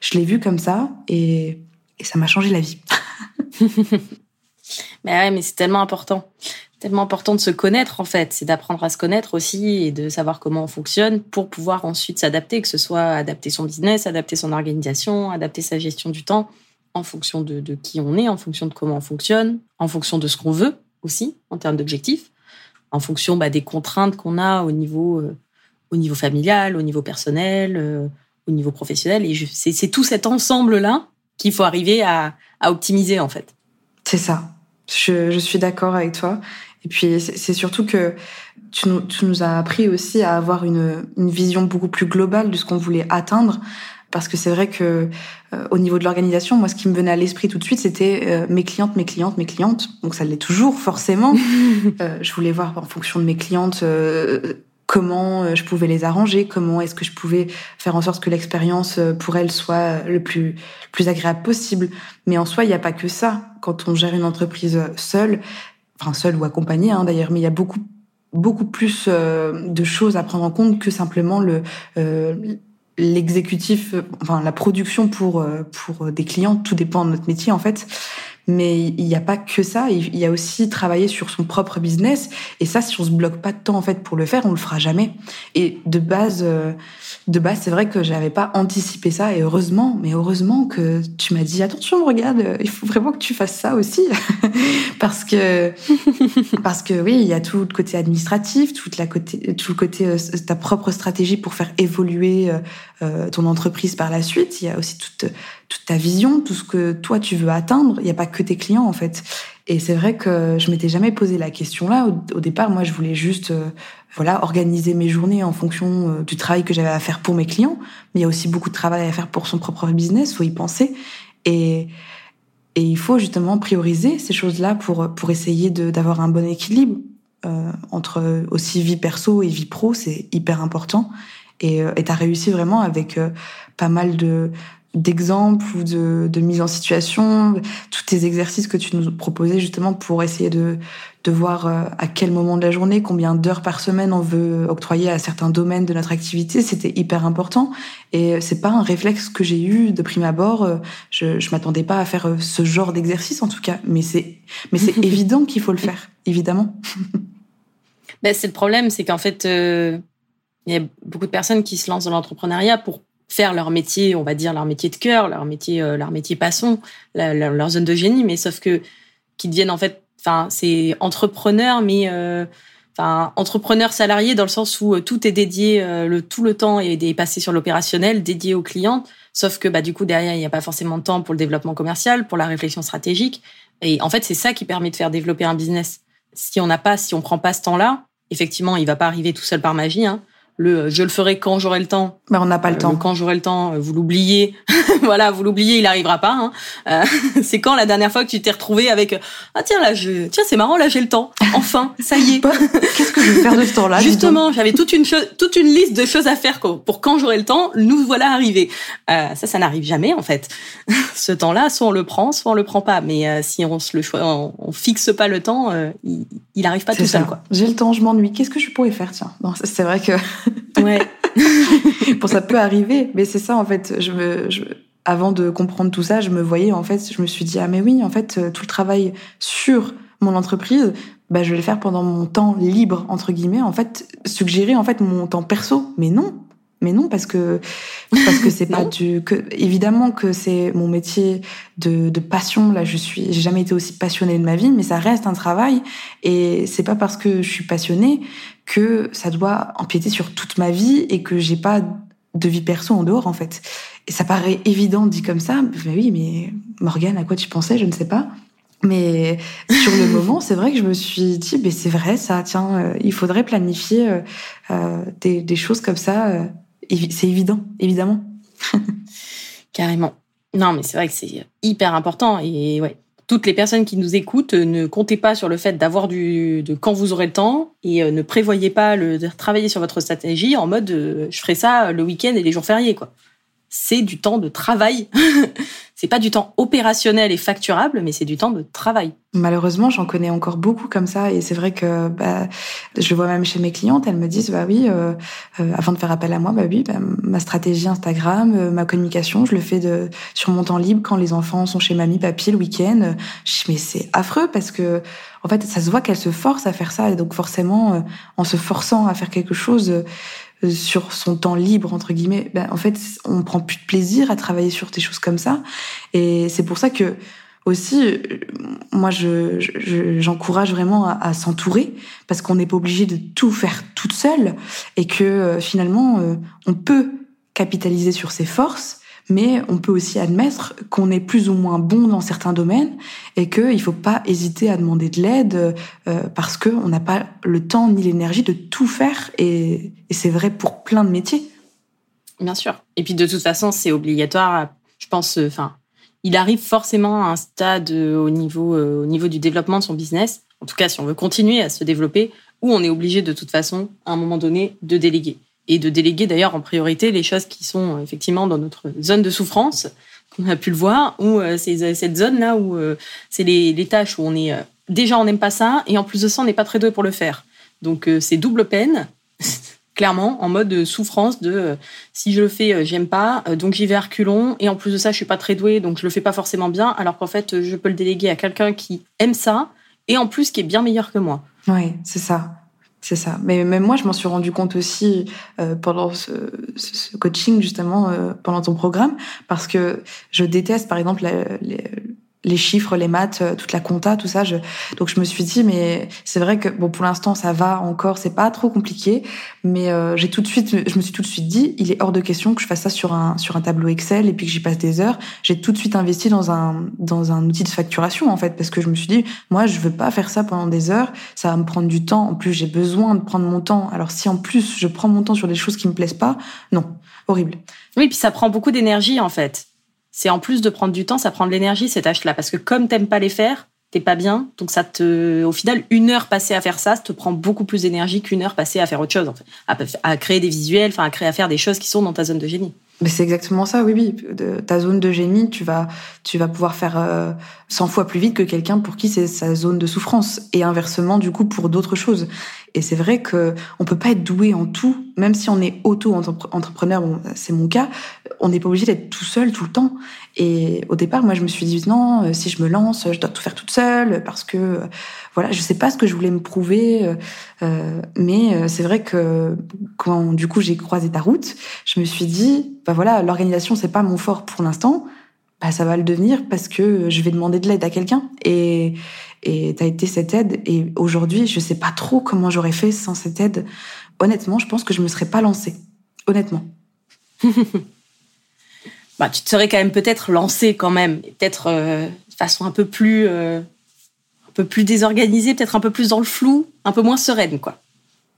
[SPEAKER 2] je l'ai vu comme ça et, et ça m'a changé la vie. [laughs]
[SPEAKER 1] mais ouais, mais c'est tellement important tellement important de se connaître en fait, c'est d'apprendre à se connaître aussi et de savoir comment on fonctionne pour pouvoir ensuite s'adapter, que ce soit adapter son business, adapter son organisation, adapter sa gestion du temps en fonction de, qui on est, en fonction de comment on fonctionne, en fonction de ce qu'on veut aussi en termes d'objectifs, en fonction bah, des contraintes qu'on a au niveau, euh, au niveau familial, au niveau personnel, euh, au niveau professionnel. Et c'est tout cet ensemble-là qu'il faut arriver à, optimiser en fait.
[SPEAKER 2] C'est ça. Je suis d'accord avec toi. Et puis c'est surtout que tu nous, tu nous, as appris aussi à avoir une, une vision beaucoup plus globale de ce qu'on voulait atteindre. Parce que c'est vrai que euh, au niveau de l'organisation, moi, ce qui me venait à l'esprit tout de suite, c'était euh, mes clientes, mes clientes, mes clientes. Donc ça l'est toujours forcément. [laughs] euh, je voulais voir en fonction de mes clientes euh, comment je pouvais les arranger, comment est-ce que je pouvais faire en sorte que l'expérience pour elles soit le plus, le plus agréable possible. Mais en soi, il n'y a pas que ça. Quand on gère une entreprise seule, enfin seul ou accompagné hein, d'ailleurs, mais il y a beaucoup beaucoup plus euh, de choses à prendre en compte que simplement le euh, l'exécutif, enfin la production pour euh, pour des clients. Tout dépend de notre métier en fait. Mais il n'y a pas que ça. Il y a aussi travailler sur son propre business. Et ça, si on se bloque pas de temps en fait pour le faire, on le fera jamais. Et de base, euh, de base, c'est vrai que j'avais pas anticipé ça. Et heureusement, mais heureusement que tu m'as dit attention, regarde, il faut vraiment que tu fasses ça aussi, [laughs] parce que [laughs] parce que oui, il y a tout le côté administratif, toute la côté, tout le côté euh, ta propre stratégie pour faire évoluer euh, ton entreprise par la suite. Il y a aussi toute toute ta vision, tout ce que toi tu veux atteindre. Il n'y a pas que tes clients en fait. Et c'est vrai que je m'étais jamais posé la question là. Au, départ, moi, je voulais juste euh, voilà organiser mes journées en fonction euh, du travail que j'avais à faire pour mes clients. Mais il y a aussi beaucoup de travail à faire pour son propre business. Faut y penser. Et et il faut justement prioriser ces choses-là pour pour essayer d'avoir un bon équilibre euh, entre aussi vie perso et vie pro. C'est hyper important. Et tu as réussi vraiment avec pas mal de d'exemples ou de, de mise en situation, tous tes exercices que tu nous proposais justement pour essayer de, de voir euh, à quel moment de la journée, combien d'heures par semaine on veut octroyer à certains domaines de notre activité, c'était hyper important. Et c'est pas un réflexe que j'ai eu de prime abord. Euh, je, je m'attendais pas à faire euh, ce genre d'exercice en tout cas, mais c'est mais c'est [laughs] évident qu'il faut le faire, évidemment.
[SPEAKER 1] Ben, c'est le problème, c'est qu'en fait, il y a beaucoup de personnes qui se lancent dans l'entrepreneuriat pour faire leur métier, on va dire leur métier de cœur, leur métier, euh, leur métier passion, leur zone de génie, mais sauf que qui deviennent en fait, enfin, c'est entrepreneur, mais euh, enfin entrepreneur salarié dans le sens où euh, tout est dédié, le tout le temps est, passé sur l'opérationnel, dédié aux clients. Sauf que bah du coup derrière il n'y a pas forcément de temps pour le développement commercial, pour la réflexion stratégique. Et en fait c'est ça qui permet de faire développer un business. Si on n'a pas, si on prend pas ce temps-là, effectivement il va pas arriver tout seul par magie. Hein, le euh, je le ferai quand j'aurai le temps.
[SPEAKER 2] Mais on n'a pas le euh, temps.
[SPEAKER 1] quand j'aurai le temps, euh, vous l'oubliez. [laughs] voilà, vous l'oubliez, il arrivera pas. Hein. [laughs] c'est quand la dernière fois que tu t'es retrouvé avec ah tiens là je tiens c'est marrant là j'ai le temps. Enfin ça y est. [laughs]
[SPEAKER 2] Qu'est-ce que je vais faire de ce temps-là
[SPEAKER 1] Justement, j'avais toute une toute une liste de choses à faire pour quand j'aurai le temps. Nous voilà arrivés. ça ça n'arrive jamais en fait. ce temps-là, soit on le prend, soit on le prend pas. Mais si on se le on, on, fixe pas le temps, il, il arrive pas tout seul quoi.
[SPEAKER 2] J'ai le temps, je m'ennuie. Qu'est-ce que je pourrais faire tiens? C'est vrai que
[SPEAKER 1] Ouais. [laughs]
[SPEAKER 2] bon, ça peut arriver, mais c'est ça en fait. Je me, avant de comprendre tout ça, je me voyais en fait, je me suis dit ah mais oui, en fait, euh, tout le travail sur mon entreprise, bah je vais le faire pendant mon temps libre entre guillemets. En fait, suggérer en fait mon temps perso, mais non. Mais non, parce que parce que c'est [laughs] pas du que évidemment que c'est mon métier de, de passion. Là, je suis, j'ai jamais été aussi passionnée de ma vie, mais ça reste un travail et c'est pas parce que je suis passionnée que ça doit empiéter sur toute ma vie et que j'ai pas de vie perso en dehors en fait. Et ça paraît évident dit comme ça, mais oui, mais Morgane, à quoi tu pensais Je ne sais pas. Mais sur le [laughs] moment, c'est vrai que je me suis dit, mais c'est vrai ça, tiens, euh, il faudrait planifier euh, euh des, des, choses comme ça. C'est évident, évidemment. [laughs]
[SPEAKER 1] Carrément. Non, mais c'est vrai que c'est hyper important et ouais, toutes les personnes qui nous écoutent, euh, ne comptez pas sur le fait d'avoir du de quand vous aurez le temps et euh, ne prévoyez pas le, de travailler sur votre stratégie en mode euh, je ferai ça le week-end et les jours fériés quoi c'est du temps de travail. [laughs] c'est pas du temps opérationnel et facturable, mais c'est du temps de travail.
[SPEAKER 2] Malheureusement, j'en connais encore beaucoup comme ça, et c'est vrai que bah, je vois même chez mes clientes, elles me disent bah oui, euh, euh, avant de faire appel à moi, bah oui, bah, ma stratégie Instagram, euh, ma communication, je le fais de sur mon temps libre quand les enfants sont chez mamie, papy le week-end. Mais c'est affreux parce que en fait, ça se voit qu'elles se forcent à faire ça, et donc forcément, en se forçant à faire quelque chose sur son temps libre entre guillemets, ben, en fait, on prend plus de plaisir à travailler sur des choses comme ça. Et c'est pour ça que aussi, moi, je, j'encourage vraiment à, à s'entourer parce qu'on n'est pas obligé de tout faire toute seule et que euh, finalement, euh, on peut capitaliser sur ses forces mais on peut aussi admettre qu'on est plus ou moins bon dans certains domaines et qu'il ne faut pas hésiter à demander de l'aide euh, parce qu'on n'a pas le temps ni l'énergie de tout faire et, c'est vrai pour plein de métiers.
[SPEAKER 1] Bien sûr. Et puis de toute façon, c'est obligatoire. Je pense, euh, enfin, il arrive forcément à un stade euh, au niveau, au niveau du développement de son business, en tout cas si on veut continuer à se développer, où on est obligé de toute façon, à un moment donné, de déléguer et de déléguer d'ailleurs en priorité les choses qui sont euh, effectivement dans notre zone de souffrance, qu'on a pu le voir, ou euh, c'est euh, cette zone-là où c'est les, tâches où on est déjà on n'aime pas ça, et en plus de ça on n'est pas très doué pour le faire. Donc c'est double peine. [laughs] clairement en mode souffrance de si je le fais, j'aime pas, donc j'y vais à reculons. Et en plus de ça, je suis pas très douée, donc je le fais pas forcément bien. Alors qu'en fait, je peux le déléguer à quelqu'un qui aime ça et en plus qui est bien meilleur que moi.
[SPEAKER 2] Oui, c'est ça. C'est ça. Mais même moi, je m'en suis rendu compte aussi euh, pendant ce, coaching, justement, euh, pendant ton programme, parce que je déteste, par exemple, les, les chiffres, les maths, euh, toute la compta, tout ça. Je... Donc je me suis dit, mais c'est vrai que bon pour l'instant ça va encore, c'est pas trop compliqué, mais euh, j'ai tout de suite, je me suis tout de suite dit, il est hors de question que je fasse ça sur un sur un tableau Excel et puis que j'y passe des heures. J'ai tout de suite investi dans un dans un outil de facturation en fait parce que je me suis dit, moi je veux pas faire ça pendant des heures, ça va me prendre du temps. En plus j'ai besoin de prendre mon temps. Alors si en plus je prends mon temps sur des choses qui me plaisent pas, non, horrible.
[SPEAKER 1] Oui, puis ça prend beaucoup d'énergie en fait c'est en plus de prendre du temps, ça prend de l'énergie ces tâches-là. Parce que comme t'aimes pas les faire, t'es pas bien. Donc ça te, au final, une heure passée à faire ça, ça te prend beaucoup plus d'énergie qu'une heure passée à faire autre chose, à, créer des visuels, enfin à créer, à faire des choses qui sont dans ta zone de génie.
[SPEAKER 2] Mais c'est exactement ça, oui, oui. De, ta zone de génie, tu vas, tu vas pouvoir faire euh, 100 fois plus vite que quelqu'un pour qui c'est sa zone de souffrance. Et inversement, du coup, pour d'autres choses. Et c'est vrai que on peut pas être doué en tout, même si on est auto-entrepreneur, c'est mon cas, on n'est pas obligé d'être tout seul tout le temps. Et au départ, moi, je me suis dit non, euh, si je me lance, je dois tout faire toute seule parce que euh, voilà, je sais pas ce que je voulais me prouver. Euh, mais c'est vrai que quand du coup j'ai croisé ta route, je me suis dit bah voilà, l'organisation c'est pas mon fort pour l'instant. Bah, ça va le devenir parce que je vais demander de l'aide à quelqu'un. Et et t'as été cette aide. Et aujourd'hui, je sais pas trop comment j'aurais fait sans cette aide. Honnêtement, je pense que je me serais pas lancée. Honnêtement. [laughs]
[SPEAKER 1] bah, tu te serais quand même peut-être lancée quand même, peut-être euh, de façon un peu plus, euh, un peu plus désorganisée, peut-être un peu plus dans le flou, un peu moins sereine, quoi.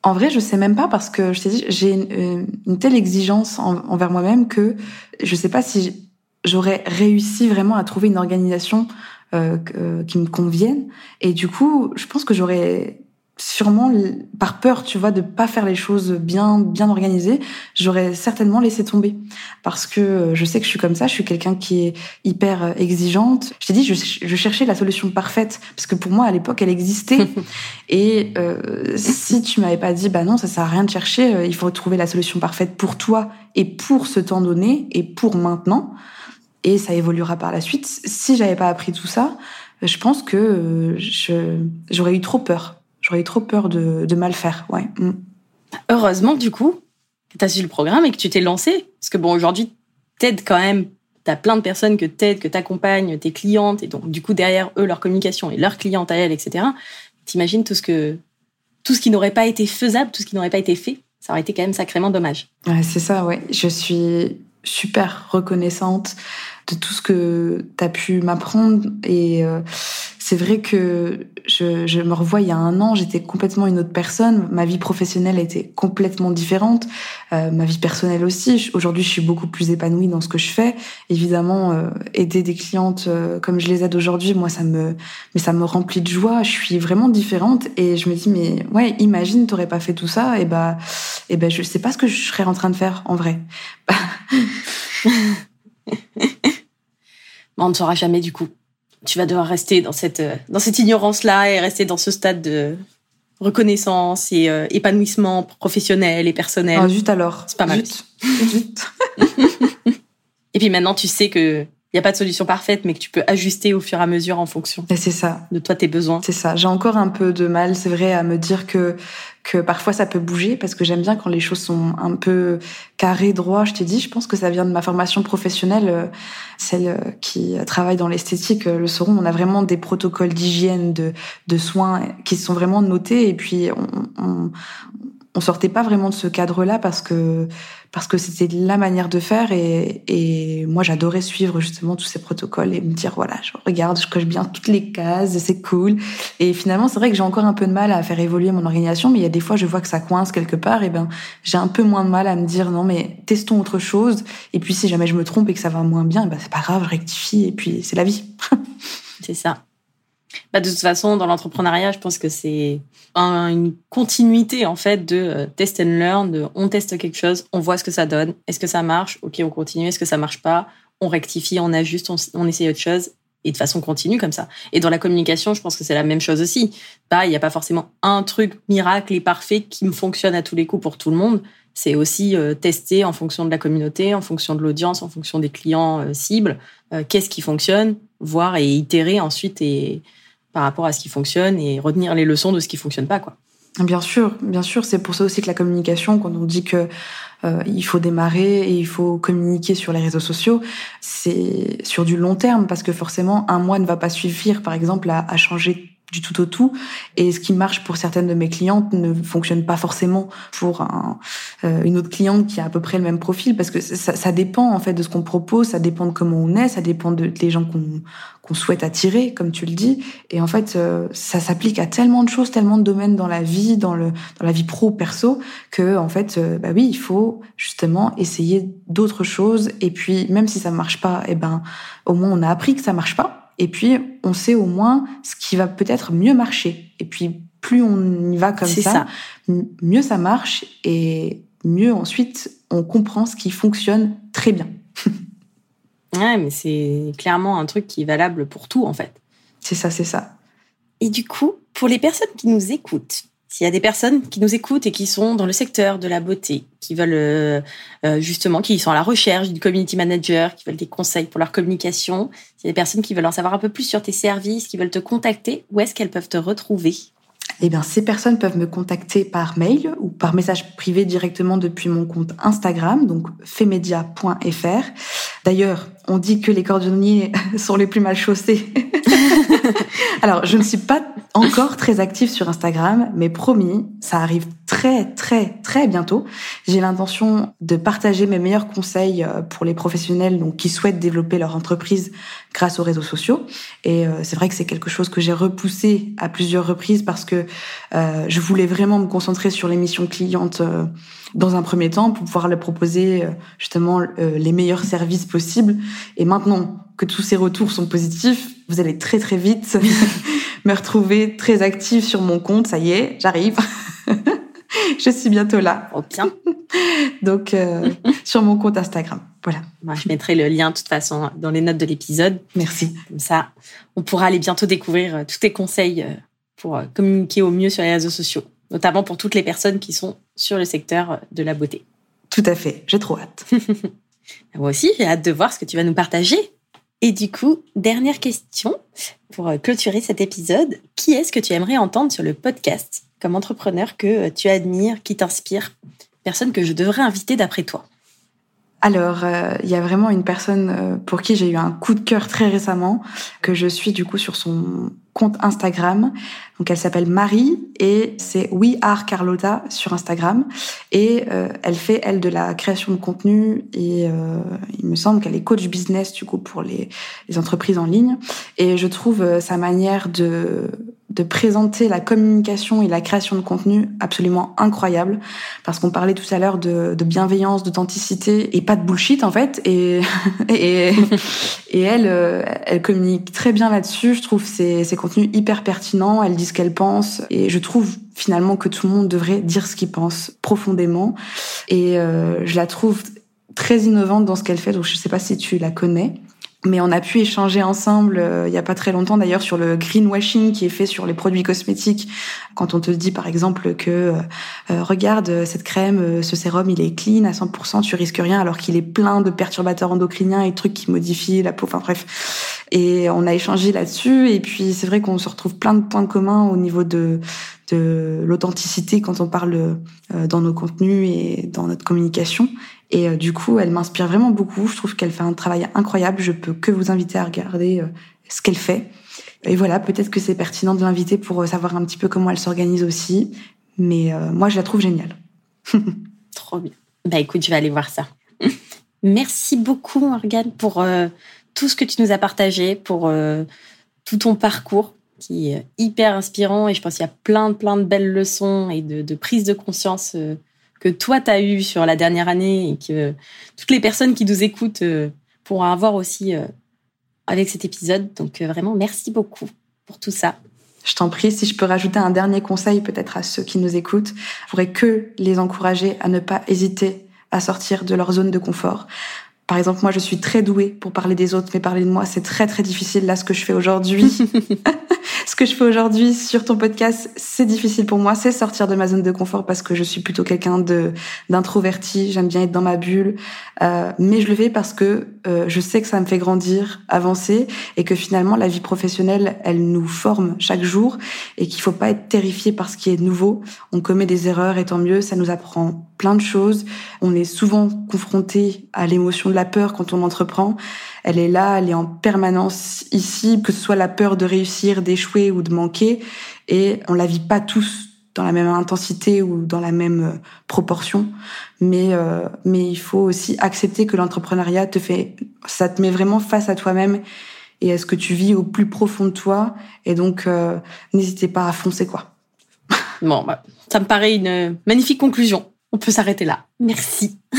[SPEAKER 2] En vrai, je sais même pas parce que je t'ai dit, j'ai une, une, telle exigence envers moi-même que je sais pas si j'aurais réussi vraiment à trouver une organisation euh, euh, qui me conviennent. Et du coup, je pense que j'aurais sûrement, par peur, tu vois, de pas faire les choses bien, bien organisées, j'aurais certainement laissé tomber. Parce que euh, je sais que je suis comme ça, je suis quelqu'un qui est hyper exigeante. Je t'ai dit, je, je, cherchais la solution parfaite, parce que pour moi, à l'époque, elle existait. [laughs] Et euh, si tu m'avais pas dit, bah non, ça sert à rien de chercher, il faut trouver la solution parfaite pour toi et pour ce temps donné et pour maintenant, et ça évoluera par la suite. Si j'avais pas appris tout ça, je pense que euh, j'aurais eu trop peur. J'aurais eu trop peur de, de mal faire. Ouais. Mm.
[SPEAKER 1] Heureusement, du coup, que tu as su le programme et que tu t'es lancé. Parce que bon, aujourd'hui, t'aides quand même. Tu as plein de personnes que t'aides, que t'accompagnes, tes clientes, et donc du coup derrière eux leur communication et leur cliente à etc. T'imagines tout ce que tout ce qui n'aurait pas été faisable, tout ce qui n'aurait pas été fait, ça aurait été quand même sacrément dommage.
[SPEAKER 2] Ouais, c'est ça, ouais. Je suis super reconnaissante de tout ce que tu as pu m'apprendre. Et euh, c'est vrai que je, je, me revois il y a un an, j'étais complètement une autre personne. Ma vie professionnelle était complètement différente. Euh, ma vie personnelle aussi. Aujourd'hui, je suis beaucoup plus épanouie dans ce que je fais. Évidemment, euh, aider des clientes euh, comme je les aide aujourd'hui, moi, ça me, mais ça me remplit de joie. Je suis vraiment différente. Et je me dis, mais ouais, imagine, t'aurais pas fait tout ça. Et bah, et ben, je sais pas ce que je serais en train de faire en vrai. [laughs] [laughs]
[SPEAKER 1] on ne saura jamais du coup. Tu vas devoir rester dans cette, euh, dans cette ignorance-là et rester dans ce stade de reconnaissance et euh, épanouissement professionnel et personnel.
[SPEAKER 2] Ah, juste alors.
[SPEAKER 1] C'est pas mal. [laughs] [laughs] et puis maintenant, tu sais que n'y a pas de solution parfaite, mais que tu peux ajuster au fur et à mesure en fonction.
[SPEAKER 2] Et c'est ça.
[SPEAKER 1] De toi, tes besoins.
[SPEAKER 2] C'est ça. J'ai encore un peu de mal, c'est vrai, à me dire que que parfois ça peut bouger parce que j'aime bien quand les choses sont un peu carrées, droit. Je t'ai dit, je pense que ça vient de ma formation professionnelle, euh, celle euh, qui travaille dans l'esthétique euh, le sauront. On a vraiment des protocoles d'hygiène, de, de soins qui sont vraiment notés et puis on, on, on sortait pas vraiment de ce cadre-là parce que parce que c'était la manière de faire et, et moi j'adorais suivre justement tous ces protocoles et me dire voilà je regarde je coche bien toutes les cases c'est cool. Et finalement c'est vrai que j'ai encore un peu de mal à faire évoluer mon organisation mais il y a des fois je vois que ça coince quelque part et ben j'ai un peu moins de mal à me dire non mais testons autre chose. Et puis si jamais je me trompe et que ça va moins bien ben c'est pas grave je rectifie et puis c'est la vie. [laughs]
[SPEAKER 1] C'est ça bah, de toute façon, dans l'entrepreneuriat, je pense que c'est une continuité en fait de euh, test and learn, de on teste quelque chose, on voit ce que ça donne, est-ce que ça marche, ok, on continue, est-ce que ça marche pas, on rectifie, on ajuste, on, on essaye autre chose, et de façon continue comme ça. Et dans la communication, je pense que c'est la même chose aussi. Bah, il n'y a pas forcément un truc miracle et parfait qui me fonctionne à tous les coups pour tout le monde. C'est aussi euh, tester en fonction de la communauté, en fonction de l'audience, en fonction des clients euh, cibles, qu'est-ce qui fonctionne, voir et itérer ensuite et par rapport à ce qui fonctionne et retenir les leçons de ce qui fonctionne pas, quoi.
[SPEAKER 2] Bien sûr, bien sûr. C'est pour ça aussi que la communication, quand on dit que euh, il faut démarrer et il faut communiquer sur les réseaux sociaux, c'est sur du long terme parce que forcément un mois ne va pas suffire, par exemple, à, à changer du tout au tout. Et ce qui marche pour certaines de mes clientes ne fonctionne pas forcément pour un, euh, une autre cliente qui a à peu près le même profil, parce que ça, ça dépend en fait de ce qu'on propose, ça dépend de comment on est, ça dépend de, des gens qu'on qu'on souhaite attirer, comme tu le dis. Et en fait, euh, ça s'applique à tellement de choses, tellement de domaines dans la vie, dans le dans la vie pro perso, que en fait, euh, bah oui, il faut justement essayer d'autres choses. Et puis, même si ça marche pas, eh ben, au moins on a appris que ça marche pas. Et puis, on sait au moins ce qui va peut-être mieux marcher. Et puis, plus on y va comme ça, mieux ça marche et mieux ensuite on comprend ce qui fonctionne très bien. [laughs]
[SPEAKER 1] ouais, mais c'est clairement un truc qui est valable pour tout en fait.
[SPEAKER 2] C'est ça, c'est ça.
[SPEAKER 1] Et du coup, pour les personnes qui nous écoutent, s'il y a des personnes qui nous écoutent et qui sont dans le secteur de la beauté, qui veulent euh, euh, justement, qui sont à la recherche d'une community manager, qui veulent des conseils pour leur communication, s'il y a des personnes qui veulent en savoir un peu plus sur tes services, qui veulent te contacter, où est-ce qu'elles peuvent te retrouver?
[SPEAKER 2] Eh bien, ces personnes peuvent me contacter par mail ou par message privé directement depuis mon compte Instagram, donc femedia.fr. D'ailleurs, on dit que les cordonniers [laughs] sont les plus mal chaussés. [laughs] Alors, je ne suis pas encore très active sur Instagram, mais promis, ça arrive très très très bientôt. J'ai l'intention de partager mes meilleurs conseils euh, pour les professionnels qui souhaitent développer leur entreprise grâce aux réseaux sociaux. Et euh, c'est vrai que c'est quelque chose que j'ai repoussé à plusieurs reprises parce que euh, je voulais vraiment me concentrer sur les missions clientes dans un premier temps pour pouvoir leur proposer justement les meilleurs services possibles. Et maintenant que tous ces retours sont positifs, vous allez très très vite [laughs] me retrouver très active sur mon compte. Ça y est, j'arrive. [laughs] je suis bientôt là.
[SPEAKER 1] Oh, bien. [laughs]
[SPEAKER 2] Donc, euh, sur mon compte Instagram. Voilà.
[SPEAKER 1] Moi, je mettrai le lien, de toute façon, dans les notes de l'épisode.
[SPEAKER 2] Merci.
[SPEAKER 1] Comme ça, on pourra aller bientôt découvrir euh, tous tes conseils euh, pour communiquer au mieux sur les réseaux sociaux, notamment pour toutes les personnes qui sont sur le secteur de la beauté.
[SPEAKER 2] Tout à fait. J'ai trop hâte. [laughs]
[SPEAKER 1] Moi aussi, j'ai hâte de voir ce que tu vas nous partager. Et du coup, dernière question pour clôturer cet épisode. Qui est-ce que tu aimerais entendre sur le podcast comme entrepreneur que tu admires, qui t'inspire? Personne que je devrais inviter d'après toi
[SPEAKER 2] alors, euh, il y a vraiment une personne euh, pour qui j'ai eu un coup de cœur très récemment, que je suis du coup sur son compte Instagram. Donc elle s'appelle Marie et c'est We Are Carlota sur Instagram et euh, elle fait elle de la création de contenu et euh, il me semble qu'elle est coach business du coup pour les, les entreprises en ligne et je trouve euh, sa manière de de présenter la communication et la création de contenu absolument incroyable. Parce qu'on parlait tout à l'heure de, bienveillance, d'authenticité et pas de bullshit en fait. Et [laughs] et, elle elle communique très bien là-dessus. Je trouve c'est contenu hyper pertinent, elle dit ce qu'elle pense. Et je trouve finalement que tout le monde devrait dire ce qu'il pense profondément. Et euh, je la trouve très innovante dans ce qu'elle fait. Donc je sais pas si tu la connais mais on a pu échanger ensemble euh, il y a pas très longtemps d'ailleurs sur le greenwashing qui est fait sur les produits cosmétiques. Quand on te dit par exemple que euh, euh, regarde cette crème, ce sérum, il est clean à 100%, tu risques rien alors qu'il est plein de perturbateurs endocriniens et trucs qui modifient la peau. Enfin bref. Et on a échangé là-dessus et puis c'est vrai qu'on se retrouve plein de points communs au niveau de de l'authenticité quand on parle dans nos contenus et dans notre communication. Et euh, du coup, elle m'inspire vraiment beaucoup. Je trouve qu'elle fait un travail incroyable. Je peux que vous inviter à regarder euh, ce qu'elle fait. Et voilà, peut-être que c'est pertinent de l'inviter pour euh, savoir un petit peu comment elle s'organise aussi. Mais moi, je la trouve géniale. [laughs]
[SPEAKER 1] Trop bien. Bah écoute, je vais aller voir ça. [laughs] Merci beaucoup, Morgane, pour tout ce que tu nous as partagé, pour tout ton parcours qui est hyper inspirant. Et je pense qu'il y a plein, plein de belles leçons et de, de prise de conscience que toi, tu as eu sur la dernière année et que toutes les personnes qui nous écoutent euh, pourront avoir aussi euh, avec cet épisode. Donc euh, vraiment, merci beaucoup pour tout ça.
[SPEAKER 2] Je t'en prie, si je peux rajouter un dernier conseil peut-être à ceux qui nous écoutent, je voudrais que les encourager à ne pas hésiter à sortir de leur zone de confort Par exemple, moi, je suis très douée pour parler des autres, mais parler de moi, c'est très très difficile. Là, ce que je fais aujourd'hui, [laughs] ce que je fais aujourd'hui sur ton podcast, c'est difficile pour moi. C'est sortir de ma zone de confort parce que je suis plutôt quelqu'un de d'introverti. J'aime bien être dans ma bulle, euh, mais je le fais parce que euh, je sais que ça me fait grandir, avancer, et que finalement, la vie professionnelle, elle nous forme chaque jour, et qu'il faut pas être terrifié par ce qui est nouveau. On commet des erreurs, et tant mieux. Ça nous apprend plein de choses. On est souvent confronté à l'émotion de la peur quand on entreprend. Elle est là, elle est en permanence ici, que ce soit la peur de réussir, d'échouer ou de manquer. Et on la vit pas tous dans la même intensité ou dans la même euh, proportion. Mais, euh, mais il faut aussi accepter que l'entrepreneuriat te fait, ça te met vraiment face à toi-même et à ce que tu vis au plus profond de toi. Et donc, euh, n'hésitez pas à foncer, quoi.
[SPEAKER 1] Bon, bah, ça me paraît une magnifique conclusion on peut s'arrêter là. Merci. [laughs]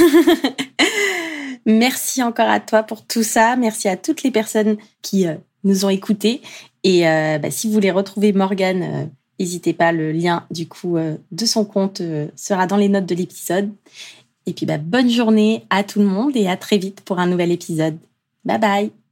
[SPEAKER 1] Merci encore à toi pour tout ça. Merci à toutes les personnes qui euh, nous ont écoutés. Et euh, bah, si vous voulez retrouver Morgane, euh, n'hésitez pas. Le lien du coup de son compte sera dans les notes de l'épisode. Et puis bah, bonne journée à tout le monde et à très vite pour un nouvel épisode. Bye bye.